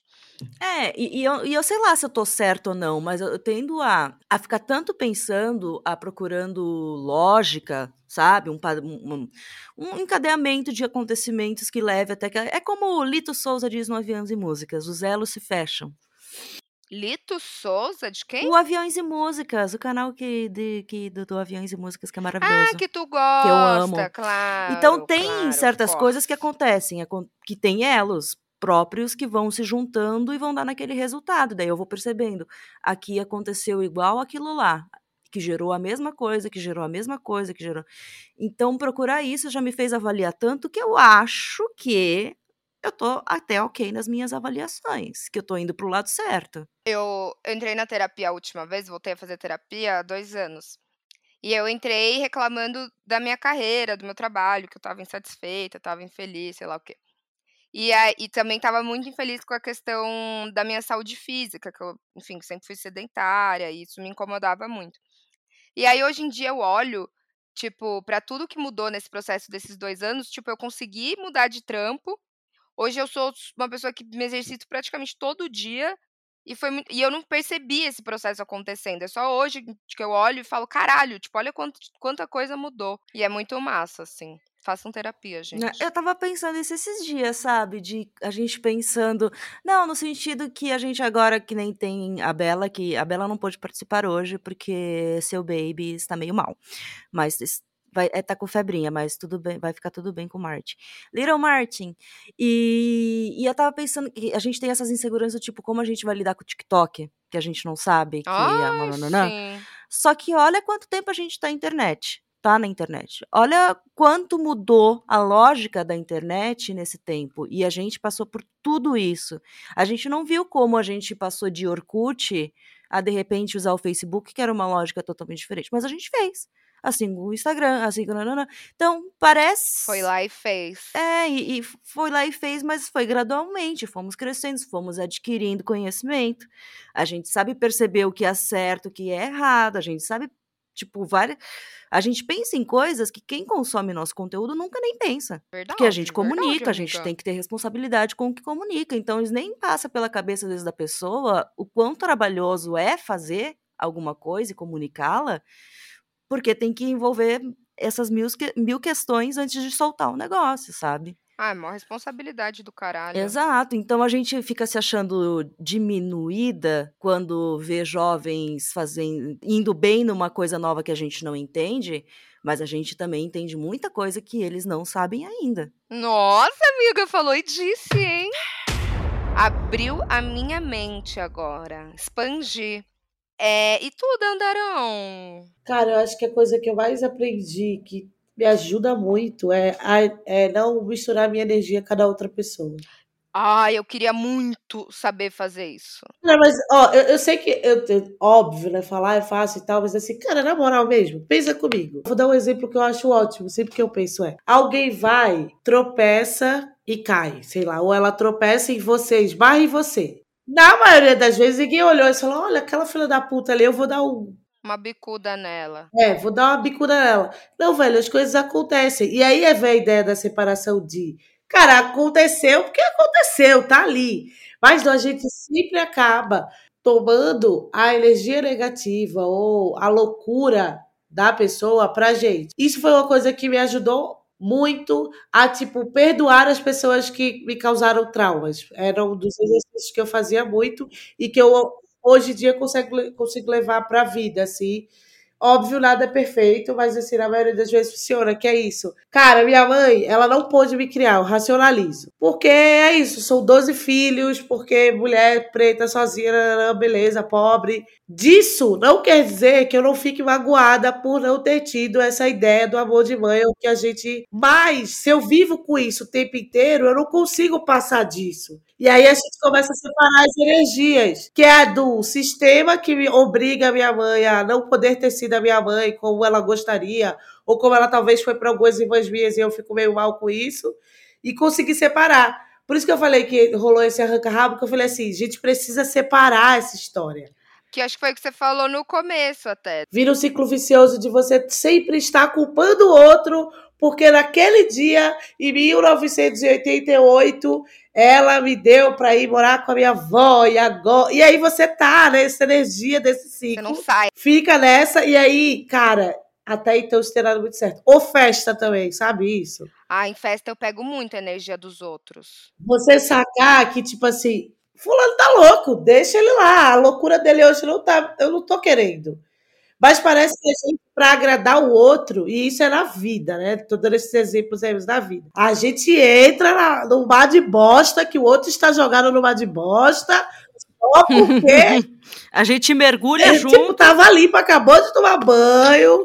É, e, e eu, e eu sei lá se eu tô certo ou não, mas eu, tendo a, a ficar tanto pensando, a procurando lógica, sabe? Um, um, um- um encadeamento de acontecimentos que leve até que. É como o Lito Souza diz no Aviões e Músicas: os elos se fecham. Lito Souza, de quem? O Aviões e Músicas, o canal que, de, que, do, do Aviões e Músicas, que é Ah, maravilhoso. que tu eu gosta, amo. claro. Então tem claro, certas coisas que acontecem, acon- que tem elos próprios que vão se juntando e vão dar naquele resultado. Daí eu vou percebendo, aqui aconteceu igual aquilo lá, que gerou a mesma coisa, que gerou a mesma coisa, que gerou. Então procurar isso já me fez avaliar tanto que eu acho que eu tô até ok nas minhas avaliações, que eu tô indo pro lado certo. Eu entrei na terapia a última vez, voltei a fazer terapia há dois anos. E eu entrei reclamando da minha carreira, do meu trabalho, que eu tava insatisfeita, tava infeliz, sei lá o quê. E, e também estava muito infeliz com a questão da minha saúde física, que eu, enfim, sempre fui sedentária, e isso me incomodava muito. E aí, hoje em dia, eu olho, tipo, para tudo que mudou nesse processo desses dois anos, tipo, eu consegui mudar de trampo. Hoje eu sou uma pessoa que me exercito praticamente todo dia. E, foi, e eu não percebi esse processo acontecendo. É só hoje que eu olho e falo, caralho, tipo, olha quanto, quanta coisa mudou. E é muito massa, assim. Façam terapia, Né, gente. Eu tava pensando isso esses dias, sabe? De a gente pensando. Não, no sentido que a gente agora, que nem tem a Bela, que a Bela não pôde participar hoje porque seu baby está meio mal. Mas vai, é, tá com febrinha, mas tudo bem, vai ficar tudo bem com o Martin. Little Martin. E, e eu tava pensando que a gente tem essas inseguranças, tipo, como a gente vai lidar com o TikTok, que a gente não sabe, que é Ai, mananã. sim. Só que olha quanto tempo a gente tá na internet. Tá na internet. Olha quanto mudou a lógica da internet nesse tempo. E a gente passou por tudo isso. A gente não viu como a gente passou de Orkut a de repente usar o Facebook, que era uma lógica totalmente diferente. Mas a gente fez. Assim, o Instagram, assim, nananã. então parece. Foi lá e fez. É, e, e foi lá e fez, mas foi gradualmente, fomos crescendo, fomos adquirindo conhecimento. A gente sabe perceber o que é certo, o que é errado, a gente sabe, tipo, várias. A gente pensa em coisas que quem consome nosso conteúdo nunca nem pensa. Verdade. Porque a gente comunica, verdade, a gente tem que ter responsabilidade com o que comunica. Então, eles nem passa pela cabeça, vezes, da pessoa o quão trabalhoso é fazer alguma coisa e comunicá-la, porque tem que envolver essas mil, mil questões antes de soltar o negócio, sabe? Ah, é maior responsabilidade do caralho. Exato. Então a gente fica se achando diminuída quando vê jovens fazendo, indo bem numa coisa nova que a gente não entende, mas a gente também entende muita coisa que eles não sabem ainda. Nossa, amiga, falou e disse, hein? Abriu a minha mente agora. Expandi. É, e tu, Dandarão? Cara, eu acho que a coisa que eu mais aprendi, que me ajuda muito, é, é não misturar minha energia com a da outra pessoa. Ai, eu queria muito saber fazer isso. Não, mas, ó, eu, eu sei que, eu, eu- óbvio, né, falar é fácil e tal, mas assim, cara, na moral mesmo, pensa comigo. Vou dar um exemplo que eu acho ótimo, sempre que eu penso é, alguém vai, tropeça e cai, sei lá, ou ela tropeça em você, esbarra em você. Na maioria das vezes, ninguém olhou e falou, olha, aquela filha da puta ali, eu vou dar um, Uma bicuda nela. É, vou dar uma bicuda nela. Não, velho, as coisas acontecem. E aí é ver a ideia da separação de, cara, aconteceu porque aconteceu, tá ali. Mas a gente sempre acaba tomando a energia negativa ou a loucura da pessoa pra gente. Isso foi uma coisa que me ajudou muito a, tipo, perdoar as pessoas que me causaram traumas. Era um dos exercícios que eu fazia muito e que eu hoje em dia consigo, consigo levar pra vida, assim. Óbvio, nada é perfeito, mas assim, na maioria das vezes funciona, que é isso. Cara, minha mãe, ela não pôde me criar, eu racionalizo. Porque é isso, são 12 filhos, porque mulher preta sozinha, beleza, pobre. Disso não quer dizer que eu não fique magoada por não ter tido essa ideia do amor de mãe, ou que a gente. Mas, se eu vivo com isso o tempo inteiro, eu não consigo passar disso. E aí a gente começa a separar as energias, que é a do sistema que me obriga a minha mãe a não poder ter sido a minha mãe como ela gostaria, ou como ela talvez foi para algumas irmãs minhas e eu fico meio mal com isso, e conseguir separar. Por isso que eu falei que rolou esse arranca-rabo, que eu falei assim, a gente precisa separar essa história. Que acho que foi o que você falou no começo até. Vira um ciclo vicioso de você sempre estar culpando o outro, porque naquele dia, em 1988, ela me deu para ir morar com a minha avó e agora. E aí você tá nessa energia desse Você ciclo. não sai. Fica nessa, e aí, cara, até então isso tem dado muito certo. Ou festa também, sabe isso? Ah, em festa eu pego muito a energia dos outros. Você sacar que, tipo assim, fulano tá louco, deixa ele lá. A loucura dele hoje não tá. Eu não tô querendo. Mas parece que a gente, pra agradar o outro, e isso é na vida, né? Tô dando esses exemplos aí, na vida. A gente entra na, num mar de bosta que o outro está jogando no mar de bosta, só porque A gente mergulha ele, junto. tipo, tava limpo, acabou de tomar banho.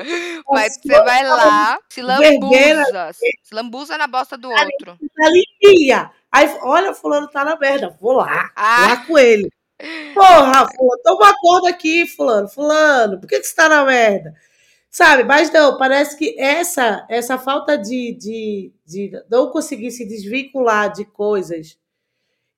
Mas você vai lá, se vergueira. lambuza. Se lambuza na bosta do outro. Tá limpinha. Aí, olha, fulano tá na merda. Vou lá. Ah, lá com ele. Porra, fulano, toma conta aqui, fulano. Fulano, por que, que você tá na merda? Sabe? Mas não, parece que essa essa falta de, de, de não conseguir se desvincular de coisas.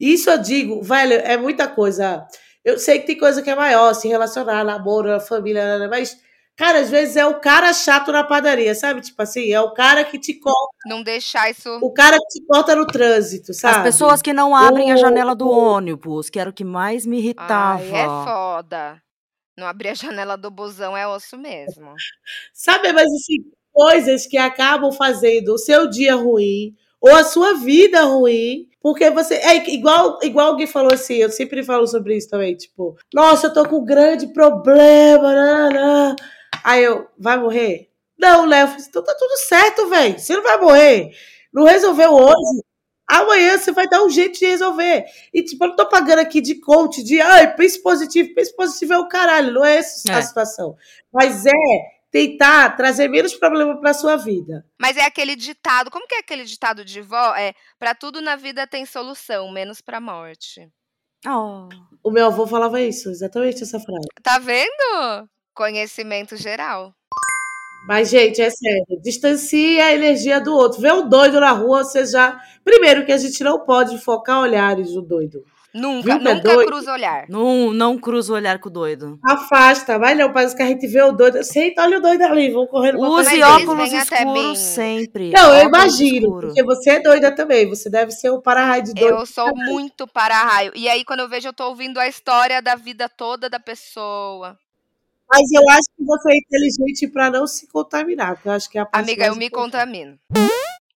Isso eu digo, velho, é muita coisa. Eu sei que tem coisa que é maior, se relacionar, namoro, família, mas, cara, às vezes é o cara chato na padaria, sabe? Tipo assim, é o cara que te corta, Não deixar isso. o cara que te corta no trânsito, sabe? As pessoas que não abrem a janela do ônibus, que era o que mais me irritava. Ai, é foda. Não abrir a janela do busão é osso mesmo. Sabe, mas assim, coisas que acabam fazendo o seu dia ruim ou a sua vida ruim, porque você. É igual, igual alguém falou assim, eu sempre falo sobre isso também, tipo, nossa, eu tô com um grande problema, nanã. Aí eu, vai morrer? Não, Léo, falei, então tá tudo certo, velho. Você não vai morrer. Não resolveu hoje. Amanhã você vai dar um jeito de resolver. E, tipo, eu não tô pagando aqui de coach, de ai, pense positivo. Pense positivo é o caralho, não é essa a É. situação. Mas é tentar trazer menos problema pra sua vida. Mas é aquele ditado. Como que é aquele ditado de vó? É pra tudo na vida tem solução, menos pra morte. Oh. O meu avô falava isso, exatamente essa frase. Tá vendo? Conhecimento geral. Mas, gente, é sério, distancie a energia do outro. Vê um doido na rua, você já. Primeiro, que a gente não pode focar olhares no doido. Nunca, Viu é nunca doido? cruza olhar. Não, não cruza o olhar com o doido. Afasta, vai não, parece que a gente vê o doido. Senta, olha o doido ali, vão correndo pra Use óculos escuros mim. sempre. Não, eu óculos imagino, escuro. porque você é doida também. Você deve ser o para-raio de doido. Eu sou muito para-raio. E aí, quando eu vejo, eu tô ouvindo a história da vida toda da pessoa. Mas eu acho que você é inteligente pra não se contaminar, eu acho que é a Amiga, eu me contamino.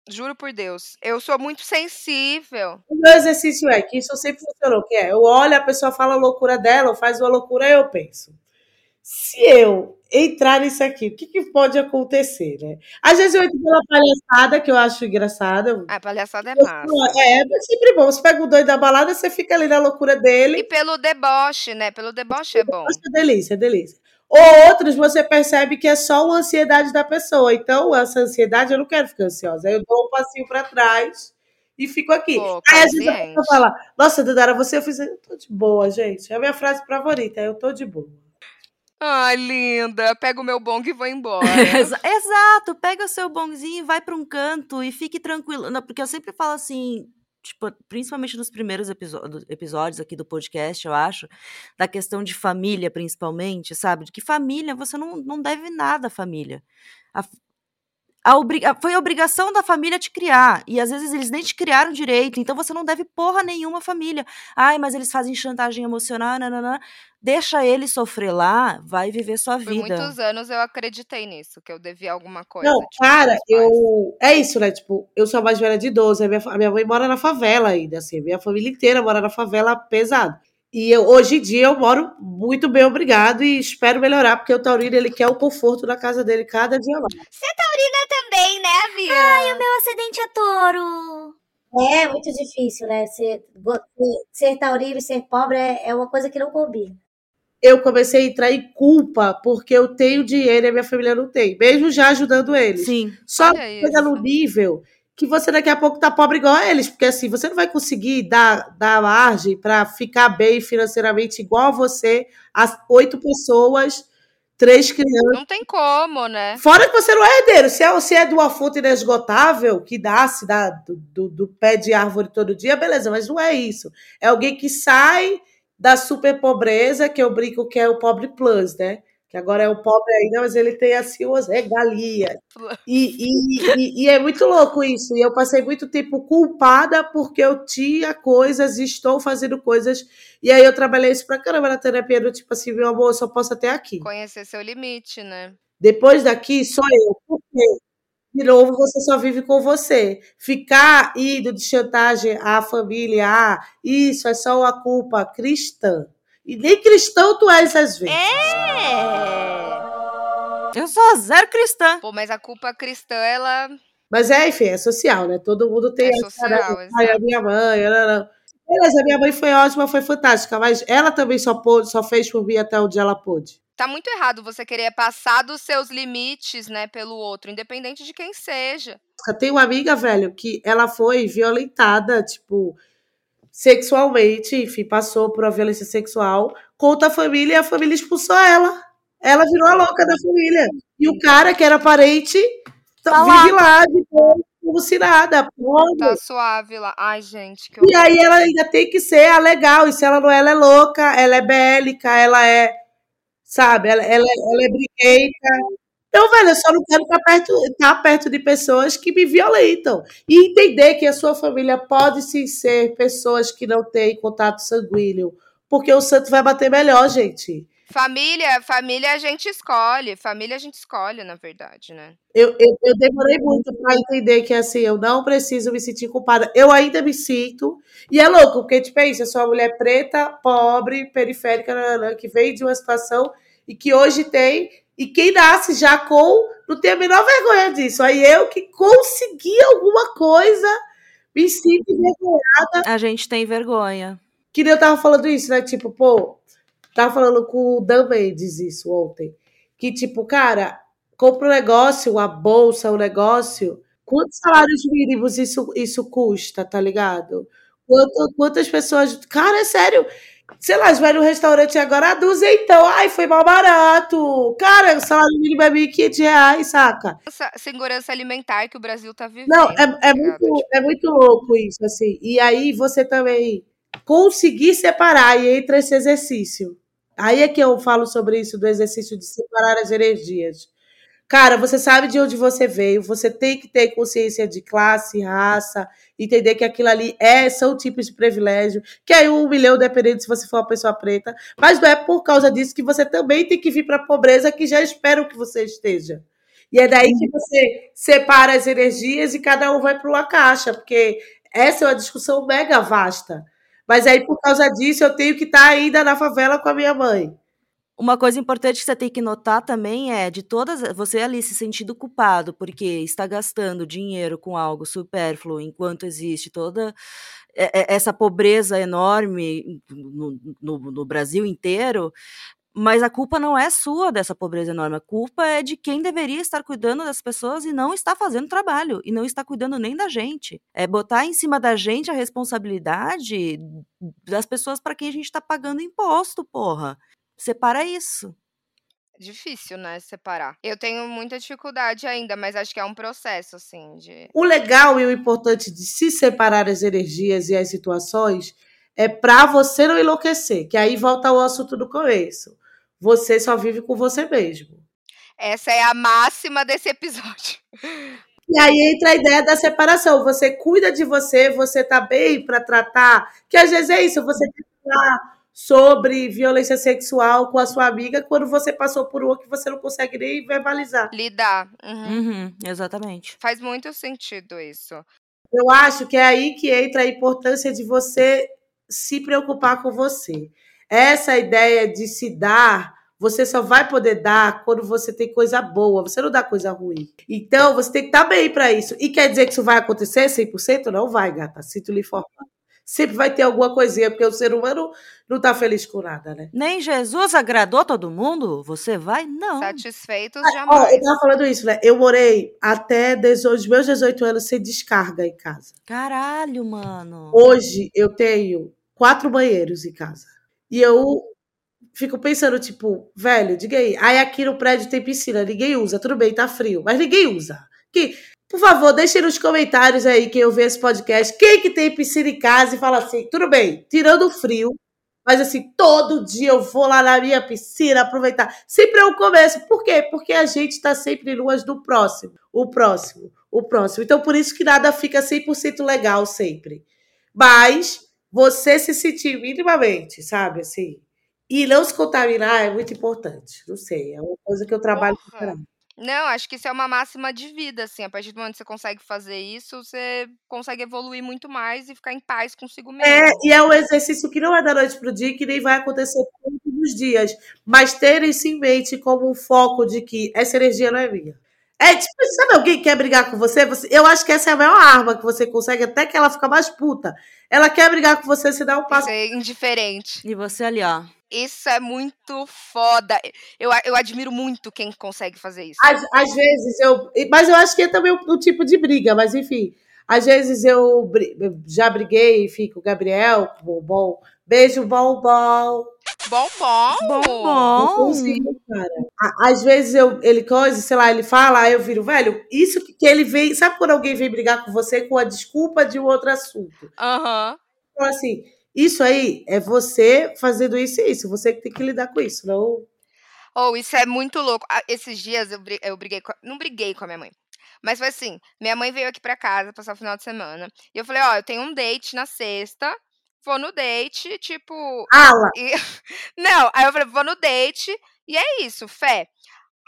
Juro por Deus. Eu sou muito sensível. O meu exercício é que isso sempre funcionou, que é, eu olho, a pessoa fala a loucura dela, ou faz uma loucura, eu penso. Se eu entrar nisso aqui, o que, que pode acontecer, né? Às vezes eu entro pela palhaçada, que eu acho engraçada. A palhaçada é Eu massa. É, é sempre bom. Você pega o doido da balada, você fica ali na loucura E dele. pelo deboche, né? Pelo deboche é bom. Nossa, delícia, delícia. Ou outros você percebe que é só uma ansiedade da pessoa. Então, essa ansiedade, eu não quero ficar ansiosa. Aí eu dou um passinho pra trás e fico aqui. Pô, Aí às vezes a consciente. pessoa fala, nossa, Dandara, você eu fiz. Eu tô de boa, gente. É a minha frase favorita, eu tô de boa. Ai, linda. Pega o meu bong e vou embora. Exa- Exato, pega o seu bonzinho, vai para um canto e fique tranquilo. Não, porque eu sempre falo assim, tipo, principalmente nos primeiros episódios aqui do podcast, eu acho, da questão de família, principalmente, sabe? De que família, você não, não deve nada à família. A, a obri- a- foi a obrigação da família te criar. E às vezes eles nem te criaram direito, então você não deve porra nenhuma à família. Ai, mas eles fazem chantagem emocional, nananã. Deixa ele sofrer lá, vai viver sua Por vida. muitos anos eu acreditei nisso, que eu devia alguma coisa. Não, tipo, cara, eu. É isso, né? Tipo, eu sou a mais velha de 12. A minha, a minha mãe mora na favela ainda, assim. Minha família inteira mora na favela pesado. E eu, hoje em dia eu moro muito bem, obrigado, e espero melhorar, porque o Taurino ele quer o conforto na casa dele cada dia mais. Também, né, Bia? Meu acidente é touro. É muito difícil, né? Ser, ser taurino e ser pobre é, é uma coisa que não combina. Eu comecei a entrar em culpa porque eu tenho dinheiro e a minha família não tem, mesmo já ajudando eles. Sim. Só Olha que chega no nível que você daqui a pouco tá pobre igual a eles, porque assim, você não vai conseguir dar, dar margem para ficar bem financeiramente igual a você, as oito pessoas, três crianças. Não tem como, né? Fora que você não é herdeiro, se é, se é de uma fonte inesgotável, que nasce da, do, do, do pé de árvore todo dia, beleza, mas não é isso. É alguém que sai da super pobreza, que eu brinco que é o pobre plus, né? Que agora é o pobre ainda, mas ele tem assim umas regalias. E, e, e, e é muito louco isso. E eu passei muito tempo culpada porque eu tinha coisas e estou fazendo coisas. E aí eu trabalhei isso pra caramba na terapia, do tipo assim, meu amor, eu só posso até aqui. Conhecer seu limite, né? Depois daqui, sou eu. Por quê? De novo, você só vive com você. Ficar indo de chantagem à família, ah, isso é só uma culpa cristã. E nem cristão tu és às vezes. É. Eu sou zero cristã. Pô, mas a culpa cristã, ela. Mas é, enfim, é social, né? Todo mundo tem É social, né? Ai, a exato. minha mãe. Não, não. Beleza, a minha mãe foi ótima, foi fantástica, mas ela também só, pôde, só fez por mim até onde ela pôde. Tá muito errado você querer passar dos seus limites, né, pelo outro, independente de quem seja. Tem uma amiga, velho, que ela foi violentada, tipo, sexualmente, enfim, passou por uma violência sexual contra a família e a família expulsou ela. Ela virou a louca da família. E o cara que era parente Tá vive lá, de boa, como se nada. Tá suave lá. Ai, gente, E aí ela ainda tem que ser a legal. E se ela não é, ela é louca, ela é bélica, ela é. Sabe, ela, ela, é- ela é briguenta. Então, velho, eu só não quero estar perto, estar perto de pessoas que me violentam. E entender que a sua família pode sim ser pessoas que não têm contato sanguíneo. Porque o santo vai bater melhor, gente. Família, família a gente escolhe. Família a gente escolhe, na verdade, né? Eu, eu, eu demorei muito para entender que assim, eu não preciso me sentir culpada. Eu ainda me sinto. E é louco, porque, tipo, é isso, eu sou uma mulher preta, pobre, periférica, que veio de uma situação e que hoje tem. E quem nasce já com, não tem a menor vergonha disso. Aí eu que consegui alguma coisa, me sinto envergonhada. A gente tem vergonha. Que nem eu tava falando isso, né? Tipo, pô, tava falando com o Dan Mendes isso ontem. Que, tipo, cara, compra um negócio, uma bolsa, um negócio. Quantos salários mínimos isso, isso custa, tá ligado? Quanto- quantas pessoas. Cara, é sério. Sei lá, vai no restaurante agora, a dúzia então. Ai, foi mal barato. Cara, o salário mínimo é 1.500 reais, saca? Essa segurança alimentar que o Brasil tá vivendo. Não, é, é, tá muito, é muito louco isso, assim. E aí você também conseguir separar e entra esse exercício. Aí é que eu falo sobre isso, do exercício de separar as energias. Cara, você sabe de onde você veio, você tem que ter consciência de classe, raça, entender que aquilo ali é, são tipos de privilégio, que aí um milhão dependendo se você for uma pessoa preta, mas não é por causa disso que você também tem que vir para a pobreza que já esperam que você esteja. E é daí que você separa as energias e cada um vai para uma caixa, porque essa é uma discussão mega vasta. Mas aí, por causa disso, eu tenho que estar ainda na favela com a minha mãe. Uma coisa importante que você tem que notar também é de todas você ali se sentindo culpado porque está gastando dinheiro com algo supérfluo enquanto existe toda e- e- essa pobreza enorme no, no- no Brasil inteiro, mas a culpa não é sua dessa pobreza enorme, a culpa é de quem deveria estar cuidando das pessoas e não está fazendo trabalho e não está cuidando nem da gente. É botar em cima da gente a responsabilidade das pessoas para quem a gente está pagando imposto, porra. Separa isso. Difícil, né, separar. Eu tenho muita dificuldade ainda, mas acho que é um processo, assim, de. O legal e o importante de se separar as energias e as situações é para você não enlouquecer, que aí volta ao assunto do começo. Você só vive com você mesmo. Essa é a máxima desse episódio. E aí entra a ideia da separação. Você cuida de você, você tá bem para tratar. Que às vezes é isso, você tem que falar sobre violência sexual com a sua amiga quando você passou por uma que você não consegue nem verbalizar. Lidar. Uhum. Uhum, exatamente. Faz muito sentido isso. Eu acho que é aí que entra a importância de você se preocupar com você. Essa ideia de se dar, você só vai poder dar quando você tem coisa boa, você não dá coisa ruim. Então, você tem que estar bem para isso. E quer dizer que isso vai acontecer 100%? Não vai, gata. Sinto lhe informar. Sempre vai ter alguma coisinha, porque o ser humano não está feliz com nada, né? Nem Jesus agradou todo mundo? Você vai? Não. Satisfeitos Ó, eu jamais. tava falando isso, né? Eu morei até 18, os meus 18 anos sem descarga em casa. Caralho, mano. Hoje eu tenho quatro banheiros em casa. E eu fico pensando, tipo, velho, diga aí. Aí aqui no prédio tem piscina, ninguém usa. Tudo bem, tá frio, mas ninguém usa. Que, por favor, deixem nos comentários aí quem ouvir esse podcast. Quem que tem piscina em casa e fala assim, tudo bem, tirando o frio, mas assim, todo dia eu vou lá na minha piscina aproveitar. Sempre é o começo. Por quê? Porque a gente tá sempre nuas do próximo. O próximo, o próximo. Então, por isso que nada fica 100% legal sempre. Mas você se sentir minimamente, sabe, assim, e não se contaminar é muito importante. Não sei, é uma coisa que eu trabalho Porra. Não, acho que isso é uma máxima de vida, assim. A partir do momento que você consegue fazer isso, você consegue evoluir muito mais e ficar em paz consigo mesmo. É, e é um exercício que não é da noite pro dia, que nem vai acontecer todos os dias. Mas ter isso em mente como um foco de que essa energia não é minha. É tipo, sabe alguém que quer brigar com você? Você- Eu acho que essa é a maior arma que você consegue, até que ela fica mais puta. Ela quer brigar com você, você dá um passo. Ser indiferente. E você ali, ó. Isso é muito foda. Eu, eu admiro muito quem consegue fazer isso. Às, às vezes eu. Mas eu acho que é também o, o tipo de briga, mas enfim. Às vezes eu, eu já briguei, enfim, com o Gabriel, com o Bombom. Beijo, Bombom. Bom, bom. Bom, Não bom. consigo, cara. Às vezes eu, ele coisa, sei lá, ele fala, aí eu viro, velho, isso que, que ele vem. Sabe quando alguém vem brigar com você com a desculpa de um outro assunto? Aham. Então, assim, isso aí é você fazendo isso e isso. Você que tem que lidar com isso, não. Ou isso é muito louco. Ah, Esses dias eu, bri- eu briguei com. Não briguei com a minha mãe. Mas foi assim: minha mãe veio aqui pra casa passar o final de semana. E eu falei: Ó, eu tenho um date na sexta. Vou no date, tipo. Ala! e- Não, aí eu falei: vou no date. E é isso, fé.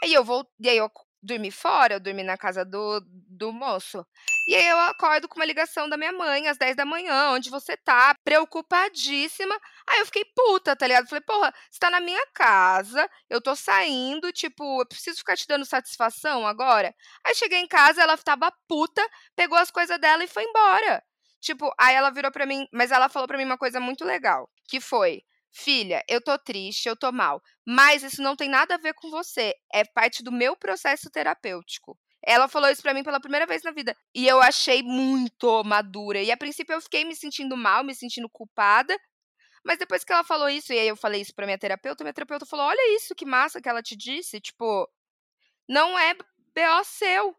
Aí eu vou. E aí eu dormi fora, eu dormi na casa do, do moço. E aí eu acordo com uma ligação da minha mãe às 10 da manhã, onde você tá, preocupadíssima. Aí eu fiquei puta, tá ligado? Falei, porra, você tá na minha casa, eu tô saindo, tipo, eu preciso ficar te dando satisfação agora? Aí cheguei em casa, ela tava puta, pegou as coisas dela e foi embora. Tipo, aí ela virou pra mim, mas ela falou pra mim uma coisa muito legal, que foi: Filha, eu tô triste, eu tô mal, mas isso não tem nada a ver com você, é parte do meu processo terapêutico. Ela falou isso pra mim pela primeira vez na vida. E eu achei muito madura. E a princípio eu fiquei me sentindo mal, me sentindo culpada. Mas depois que ela falou isso, e aí eu falei isso pra minha terapeuta, minha terapeuta falou: Olha isso, que massa que ela te disse. Tipo, não é BO seu.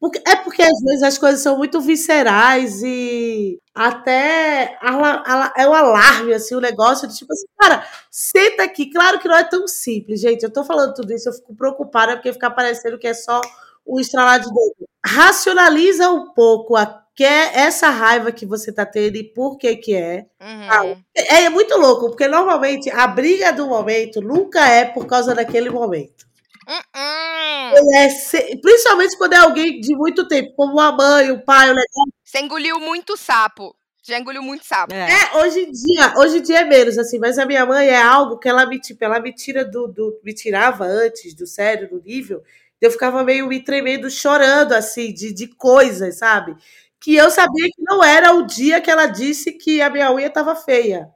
Porque, é porque às vezes as coisas são muito viscerais e até é um alarme, assim, o negócio de tipo assim, cara, senta aqui. Claro que não é tão simples, gente. Eu tô falando tudo isso, eu fico preocupada porque fica parecendo que é só um estralar de dedo. Racionaliza um pouco a, que é essa raiva que você tá tendo e por que que é. Uhum. É, é muito louco, porque normalmente a briga do momento nunca é por causa daquele momento. Uhum. É se- principalmente quando é alguém de muito tempo, como a mãe, o pai, o negócio. Você engoliu muito sapo. Já engoliu muito sapo. É. É, hoje em dia, hoje em dia é menos, assim, mas a minha mãe é algo que ela me, tipo, ela me tira do, do- me tirava antes do sério, do nível, eu ficava meio me tremendo, chorando, assim, de, de coisas, sabe? Que eu sabia que não era o dia que ela disse que a minha unha tava feia.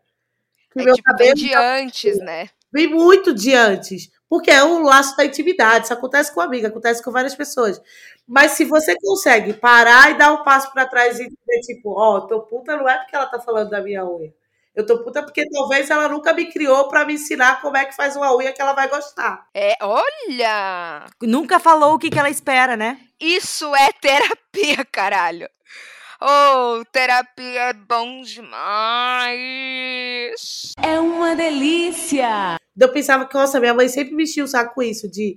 Que o É meu tipo, vem cabelo de antes, né? vem muito de antes. Porque é um laço da intimidade. Isso acontece com amiga, acontece com várias pessoas. Mas se você consegue parar e dar um passo para trás e dizer, tipo, ó, tô puta não é porque ela tá falando da minha unha. Eu tô puta porque talvez ela nunca me criou para me ensinar como é que faz uma unha que ela vai gostar. É, olha! Nunca falou o que, que ela espera, né? Isso é terapia, caralho. Oh, terapia é bom demais. É uma delícia! Eu pensava que, nossa, minha mãe sempre me enchia o saco com isso, de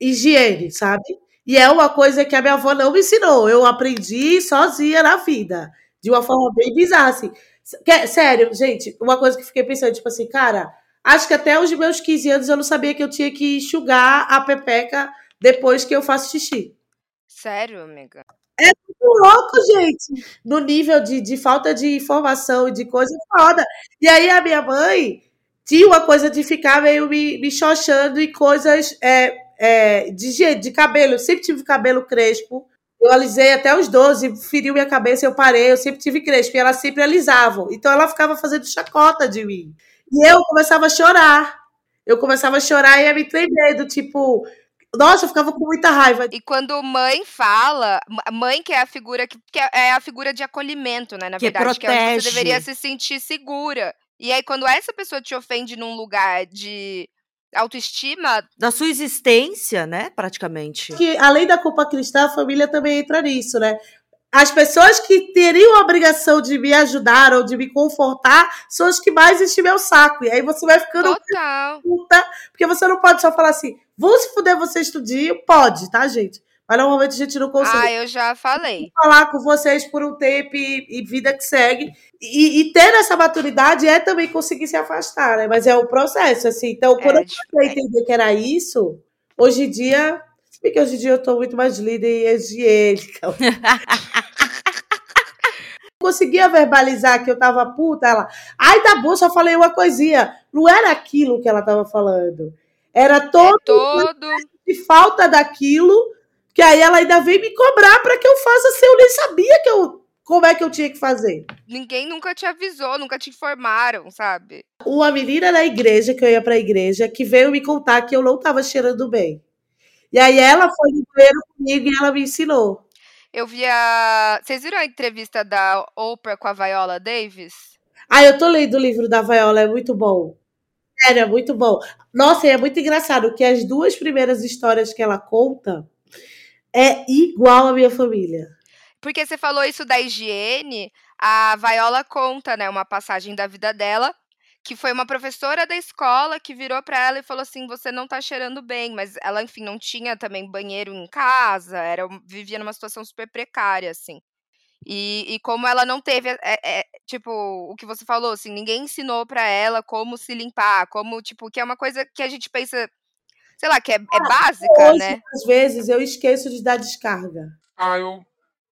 higiene, sabe? E é uma coisa que a minha avó não me ensinou. Eu aprendi sozinha na vida. De uma forma bem bizarra, assim. Que- Sério, gente, uma coisa que eu fiquei pensando, tipo assim, cara, acho que até os meus 15 anos eu não sabia que eu tinha que enxugar a pepeca depois que eu faço xixi. Sério, amiga? Muito louco, gente. No nível de, de falta de informação e de coisa foda. E aí a minha mãe tinha uma coisa de ficar meio me, me xoxando em coisas é, é, de, de cabelo. Eu sempre tive cabelo crespo. Eu alisei até os 12, feriu minha cabeça, eu parei, eu sempre tive crespo. E ela sempre alisava. Então ela ficava fazendo chacota de mim. E eu começava a chorar. Eu começava a chorar e ia me tremendo, tipo... Nossa, eu ficava com muita raiva. E quando mãe fala, mãe que é a figura que, que é- é a figura de acolhimento, né, na Que verdade, que é onde protege. você deveria se sentir segura. E aí quando essa pessoa te ofende num lugar de autoestima, Da sua existência, né? Praticamente. que além da culpa cristã, a família também entra nisso, né? As pessoas que teriam a obrigação de me ajudar ou de me confortar são as que mais enchem meu saco. E aí você vai ficando total. puta, porque você não pode só falar assim, vão se fuder vocês tudinho, pode, tá, gente? Mas normalmente a gente não consegue Ah, eu já falei. falar com vocês por um tempo e, e vida que segue. E, e ter essa maturidade é também conseguir se afastar, né? Mas é um processo, assim. Então, quando É, eu comecei a entender que era isso, hoje em dia. Se bem que hoje em dia eu tô muito mais líder e higiênica. Conseguia verbalizar que eu tava puta, ela. Ai, tá bom, só falei uma coisinha. Não era aquilo que ela tava falando. Era É todo todo. de falta daquilo, que aí ela ainda vem me cobrar para que eu faça se eu nem sabia que eu, como é que eu tinha que fazer. Ninguém nunca te avisou, nunca te informaram, sabe? Uma menina da igreja, que eu ia pra igreja, que veio me contar que eu não tava cheirando bem. E aí ela foi no banheiro comigo e ela me ensinou. Eu vi a. Vocês viram a entrevista da Oprah com a Viola Davis? Ah, eu tô lendo o livro da Viola, é muito bom. Sério, é muito bom. Nossa, e é muito engraçado que as duas primeiras histórias que ela conta é igual à minha família. Porque você falou isso da higiene, a Viola conta, né, uma passagem da vida dela, que foi uma professora da escola que virou para ela e falou assim: "Você não tá cheirando bem", mas ela, enfim, não tinha também banheiro em casa, era vivia numa situação super precária assim. E, e como ela não teve, é, é, tipo, o que você falou, assim, ninguém ensinou para ela como se limpar, como, tipo, que é uma coisa que a gente pensa, sei lá, que é, é Ah, básica, Hoje, né? às vezes, eu esqueço de dar descarga. Ah, eu.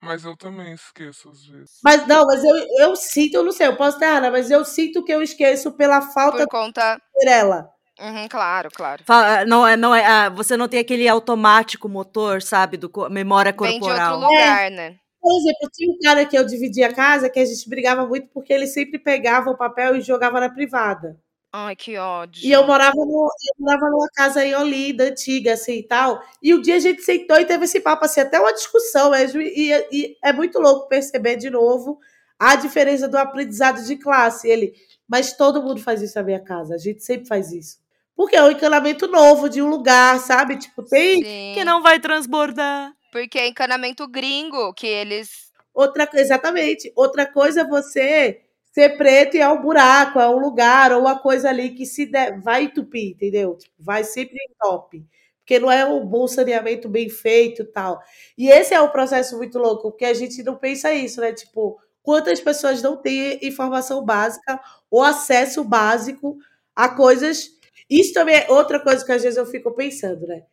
Mas eu também esqueço às vezes. Mas não, mas eu, eu sinto, eu não sei, eu posso estar errada, mas eu sinto que eu esqueço pela falta Por conta. de ter ela. Uhum, claro, claro. Não é, não é, ah, você não tem aquele automático motor, sabe, do memória Vem de outro corporal. lugar, né? Por exemplo, tinha um cara que eu dividia a casa que a gente brigava muito porque ele sempre pegava o papel e jogava na privada. Ai, que ódio. E eu morava, no, eu morava numa casa em Olinda, antiga, assim e tal. E um dia a gente sentou e teve esse papo, assim, até uma discussão mesmo. E, e é muito louco perceber de novo a diferença do aprendizado de classe. Ele, mas todo mundo faz isso na minha casa, a gente sempre faz isso. Porque é um encanamento novo de um lugar, sabe? Tipo, tem Sim. Que não vai transbordar. Porque é encanamento gringo, que eles. outra exatamente. Outra coisa é você ser preto é um buraco, é um lugar, ou uma coisa ali que se der, vai entupir, entendeu? Tipo, vai sempre em top. Porque não é um bom saneamento bem feito tal. E esse é um processo muito louco, porque a gente não pensa isso, né? Tipo, quantas pessoas não têm informação básica ou acesso básico a coisas. Isso também é outra coisa que às vezes eu fico pensando, né?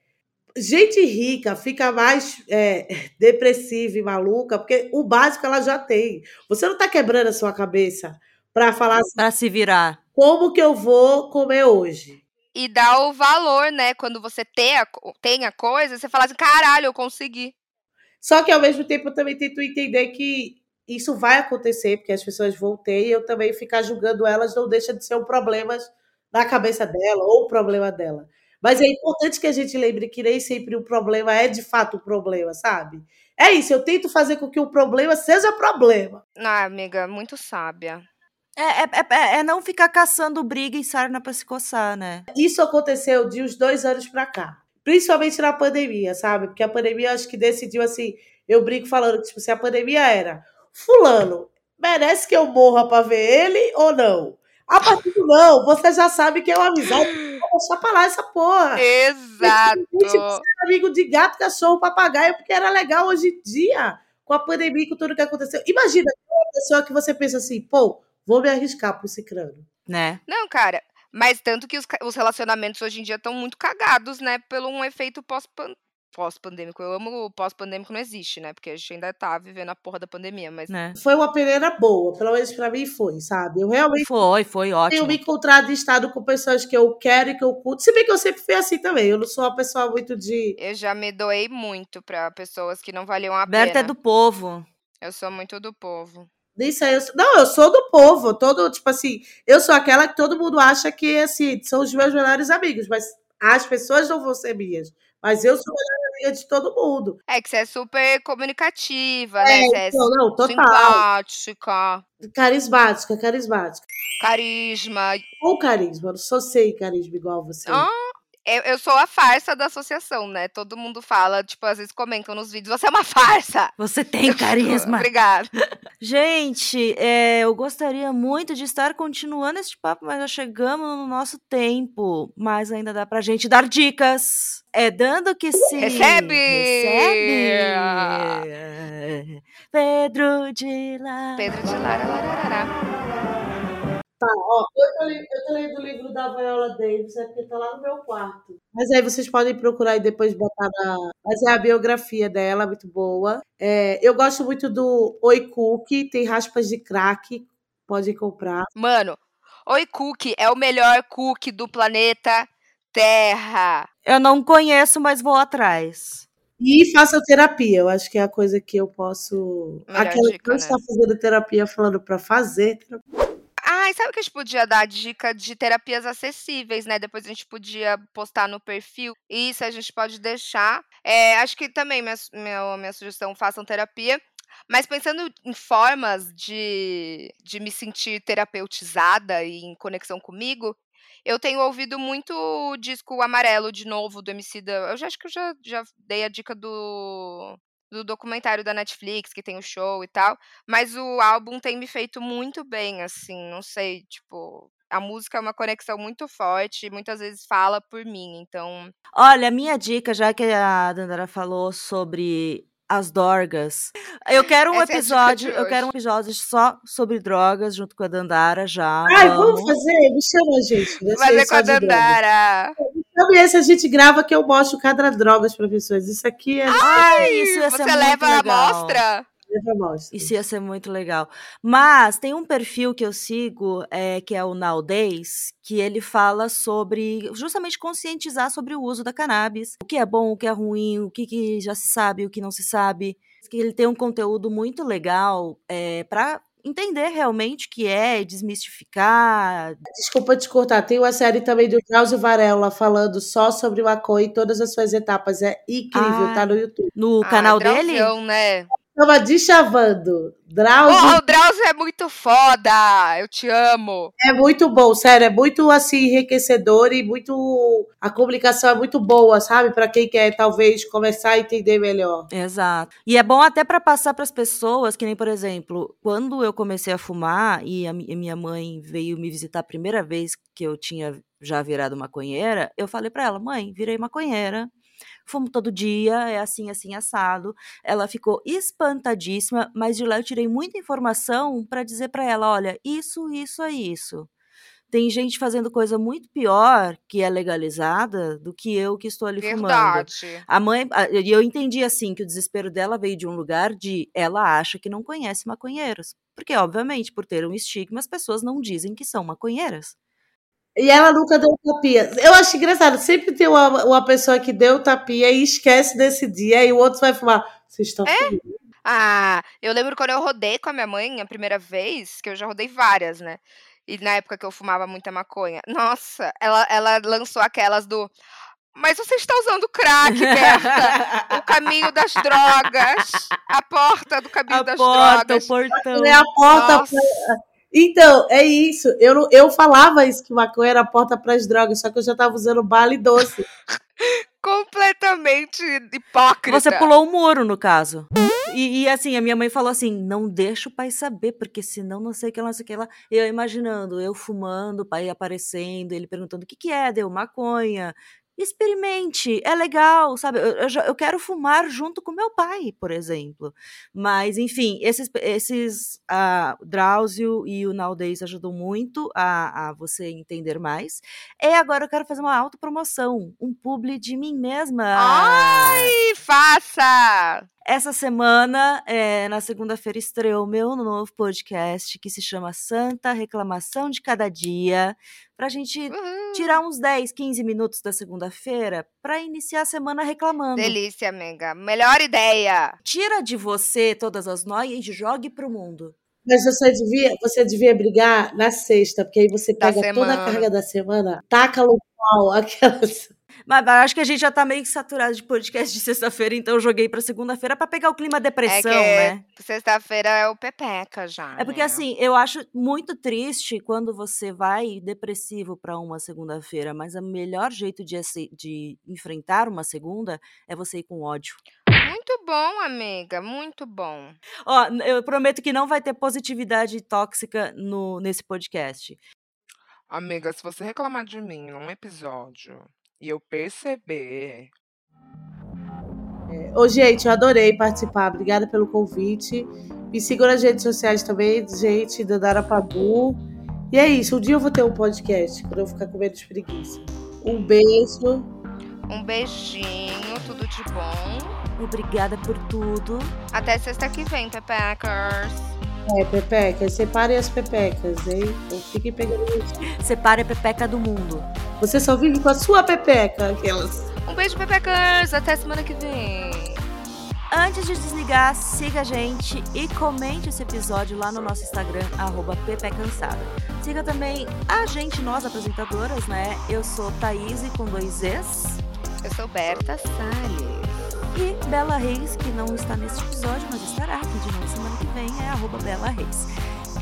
Gente rica fica mais é, depressiva e maluca, porque o básico ela já tem. Você não tá quebrando a sua cabeça para falar assim, Pra se virar. como que eu vou comer hoje. E dá o valor, né? Quando você tem a, tem a coisa, você fala assim: caralho, eu consegui. Só que ao mesmo tempo eu também tento entender que isso vai acontecer, porque as pessoas vão ter, e eu também ficar julgando elas não deixa de ser um problema na cabeça dela ou um problema dela. Mas é importante que a gente lembre que nem sempre o problema é de fato um problema, sabe? É isso, eu tento fazer com que o problema seja problema. Ah, amiga, muito sábia. É, é, é- é não ficar caçando briga e sarna pra se coçar, né? Isso aconteceu de uns dois anos pra cá. Principalmente na pandemia, sabe? Porque a pandemia acho que decidiu assim. Eu brinco falando que, tipo, se a pandemia era Fulano, merece que eu morra pra ver ele ou não? A partir do não, você já sabe que é uma amizade. Pra lá essa porra. Exato. Era amigo de gato, cachorro, papagaio, porque era legal hoje em dia, com a pandemia e com tudo que aconteceu. Imagina uma pessoa que você pensa assim, pô, vou me arriscar pro cicrano. Né? Não, cara. Mas tanto que os, os relacionamentos hoje em dia estão muito cagados, né? Pelo um efeito pós-pan- pós-pandêmico. Eu amo o pós-pandêmico não existe, né? Porque a gente ainda tá vivendo a porra da pandemia, mas né? Foi uma peneira boa, pelo menos pra mim foi, sabe? Eu realmente Foi, foi tenho ótimo. me encontrado em estado com pessoas que eu quero e que eu curto. Se bem que eu sempre fui assim também. Eu não sou uma pessoa muito de. eu já me doei muito pra pessoas que não valiam a Berta pena. é do povo. Eu sou muito do povo. Nisso aí eu sou... Não, eu sou do povo. Todo, tipo assim, eu sou aquela que todo mundo acha que assim, são os meus melhores amigos, mas as pessoas não vão ser minhas. Mas eu sou a melhor amiga de todo mundo. É que você é super comunicativa, né? Você é Não, não, total. simpática, Carismática, carismática. carisma. Ou carisma, eu não sou sem carisma igual você. Ah, eu, eu sou a farsa da associação, né? Todo mundo fala, tipo, às vezes comentam nos vídeos, você é uma farsa! Você tem carisma. Obrigada. Gente, é, eu gostaria muito de estar continuando este papo, mas já chegamos no nosso tempo. Mas ainda dá pra gente dar dicas. É dando que se Recebe! recebe. Pedro de lá. Pedro de Lara, lararará. Tá, ó, eu tô, lendo, eu tô lendo o livro da Viola Davis, é porque tá lá no meu quarto. Mas aí vocês podem procurar e depois botar na. Mas é a biografia dela, muito boa. É, eu gosto muito do Oi Cookie, tem raspas de crack, podem comprar. Mano, Oi Cookie é o melhor cookie do planeta Terra. Eu não conheço, mas vou atrás. E façam terapia, eu acho que é a coisa que eu posso. Melhor Aquela que dica, não né? está fazendo terapia falando pra fazer. terapia. Sabe que a gente podia dar dica de terapias acessíveis, né? Depois a gente podia postar no perfil. Isso a gente pode deixar. É, acho que também minha, minha, minha sugestão, façam terapia. Mas pensando em formas de, de me sentir terapeutizada e em conexão comigo, eu tenho ouvido muito o disco amarelo de novo do Emicida. Eu já acho que eu já, já dei a dica do, do documentário da Netflix, que tem o show e tal. Mas o álbum tem me feito muito bem, assim, não sei, tipo. A música é uma conexão muito forte e muitas vezes fala por mim, então. Olha, a minha dica, já que a Dandara falou sobre as dorgas. Eu quero um Essa é episódio, de eu quero um episódio só sobre drogas junto com a Dandara já. Ai, vamos vamos. fazer? Me chama, gente. Fazer com a drogas. Sabe, esse a gente grava que eu mostro cada droga para pessoas. Isso aqui é. Ai, isso ia ser Você muito leva a amostra? Isso ia ser muito legal. Mas tem um perfil que eu sigo, é, que é o Nowadays, que ele fala sobre justamente conscientizar sobre o uso da cannabis. O que é bom, o que é ruim, o que, que já se sabe, o que não se sabe. Que ele tem um conteúdo muito legal é, para entender realmente o que é, desmistificar. Desculpa te cortar. Tem uma série também do Drauzio Varela falando só sobre maconha em todas as suas etapas. É incrível, Ah. tá no YouTube. No Ah, canal dele? Drauzião, né? Chama Deschavando. Drauzio Porra, o Drauzio é muito foda! Eu te amo! é muito bom, sério. É muito assim enriquecedor e muito. A comunicação é muito boa, sabe? Pra quem quer talvez começar a entender melhor. Exato. E é bom até para passar para as pessoas, que nem, por exemplo, quando eu comecei a fumar e a mi- minha mãe veio me visitar a primeira vez que eu tinha já virado maconheira, eu falei para ela: "Mãe, virei maconheira. Fumo todo dia, é assim, assim assado". Ela ficou espantadíssima, mas de lá eu tirei muita informação para dizer para ela: "Olha, isso, isso é isso". Tem gente fazendo coisa muito pior que é legalizada do que eu que estou ali fumando. Verdade. A mãe, e eu entendi assim que o desespero dela veio de um lugar de ela acha que não conhece maconheiros. Porque, obviamente, por ter um estigma, as pessoas não dizem que são maconheiras. E ela nunca deu tapinha. Eu acho engraçado, sempre tem uma, uma pessoa que deu tapinha e esquece desse dia, e o outro vai fumar. Vocês estão fumando? Ah, eu lembro quando eu rodei com a minha mãe a primeira vez, que eu já rodei várias, né? E na época que eu fumava muita maconha. Nossa, ela, ela lançou aquelas do. Mas você está usando crack, Berta! o caminho das drogas! A porta do caminho A das porta, drogas! o portão. É a porta. Nossa. Então, é isso. Eu, não- eu falava isso que maconha era a porta para as drogas, só que eu já tava usando bala e doce. Completamente hipócrita. Você pulou o muro, no caso. E, e, assim, a minha mãe falou assim: não deixa o pai saber, porque senão não sei o que lá, não sei o que lá. Eu imaginando, eu fumando, o pai aparecendo, ele perguntando o que, que é, deu maconha. Experimente, é legal, sabe? Eu, eu, eu quero fumar junto com meu pai, por exemplo. Mas, enfim, esses, esses ah, Drauzio e o Nowadays ajudam muito a, a você entender mais. E agora eu quero fazer uma autopromoção, um publi de mim mesma. Ai, faça! Essa semana, eh, na segunda-feira, estreou o meu novo podcast que se chama Santa Reclamação de Cada Dia. Pra gente Uhul. tirar uns 10, 15 minutos da segunda-feira pra iniciar a semana reclamando. Delícia, amiga. Melhor ideia. Tira de você todas as noias e jogue pro mundo. Mas você devia, você devia brigar na sexta, porque aí você pega toda a carga da semana, taca no pau aquelas. Mas acho que a gente já tá meio que saturado de podcast de sexta-feira, então eu joguei pra segunda-feira pra pegar o clima depressão, é né? sexta-feira é o Pepeca já. É porque né? assim, eu acho muito triste quando você vai depressivo pra uma segunda-feira, mas o melhor jeito de, de enfrentar uma segunda é você ir com ódio. Muito bom, amiga. Muito bom. Ó, eu prometo que não vai ter positividade tóxica no, nesse podcast. Amiga, se você reclamar de mim num episódio e eu perceber. Ô, gente, eu adorei participar. Obrigada pelo convite. Me sigam nas redes sociais também, gente, Dandara Padu. E é isso. Um dia eu vou ter um podcast, quando eu ficar com menos preguiça. Um beijo. Um beijinho, tudo de bom. Obrigada por tudo. Até sexta que vem, Pepecas. É, pepecas. Separem as pepecas, hein? Não fiquem pegando isso. Separe a pepeca do mundo. Você só vive com a sua pepeca, aquelas. Um beijo, Pepecas. Até semana que vem. Antes de desligar, siga a gente e comente esse episódio lá no nosso Instagram, arroba ppcansada. Siga também a gente, nós apresentadoras, né? Eu sou Thaís com dois Es. Eu sou Berta Salles. E Bela Reis, que não está neste episódio, mas estará aqui de novo vem, é arroba Bela Reis.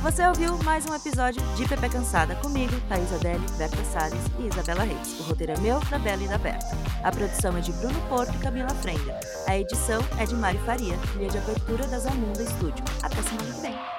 Você ouviu mais um episódio de Pepe Cansada comigo, Thaís Adeli, Berta Salles e Isabela Reis. O roteiro é meu, da Bela e da Berta. A produção é de Bruno Porto e Camila Frender. A edição é de Mari Faria, trilha de abertura da Zamunda Estúdio. Até semana que vem.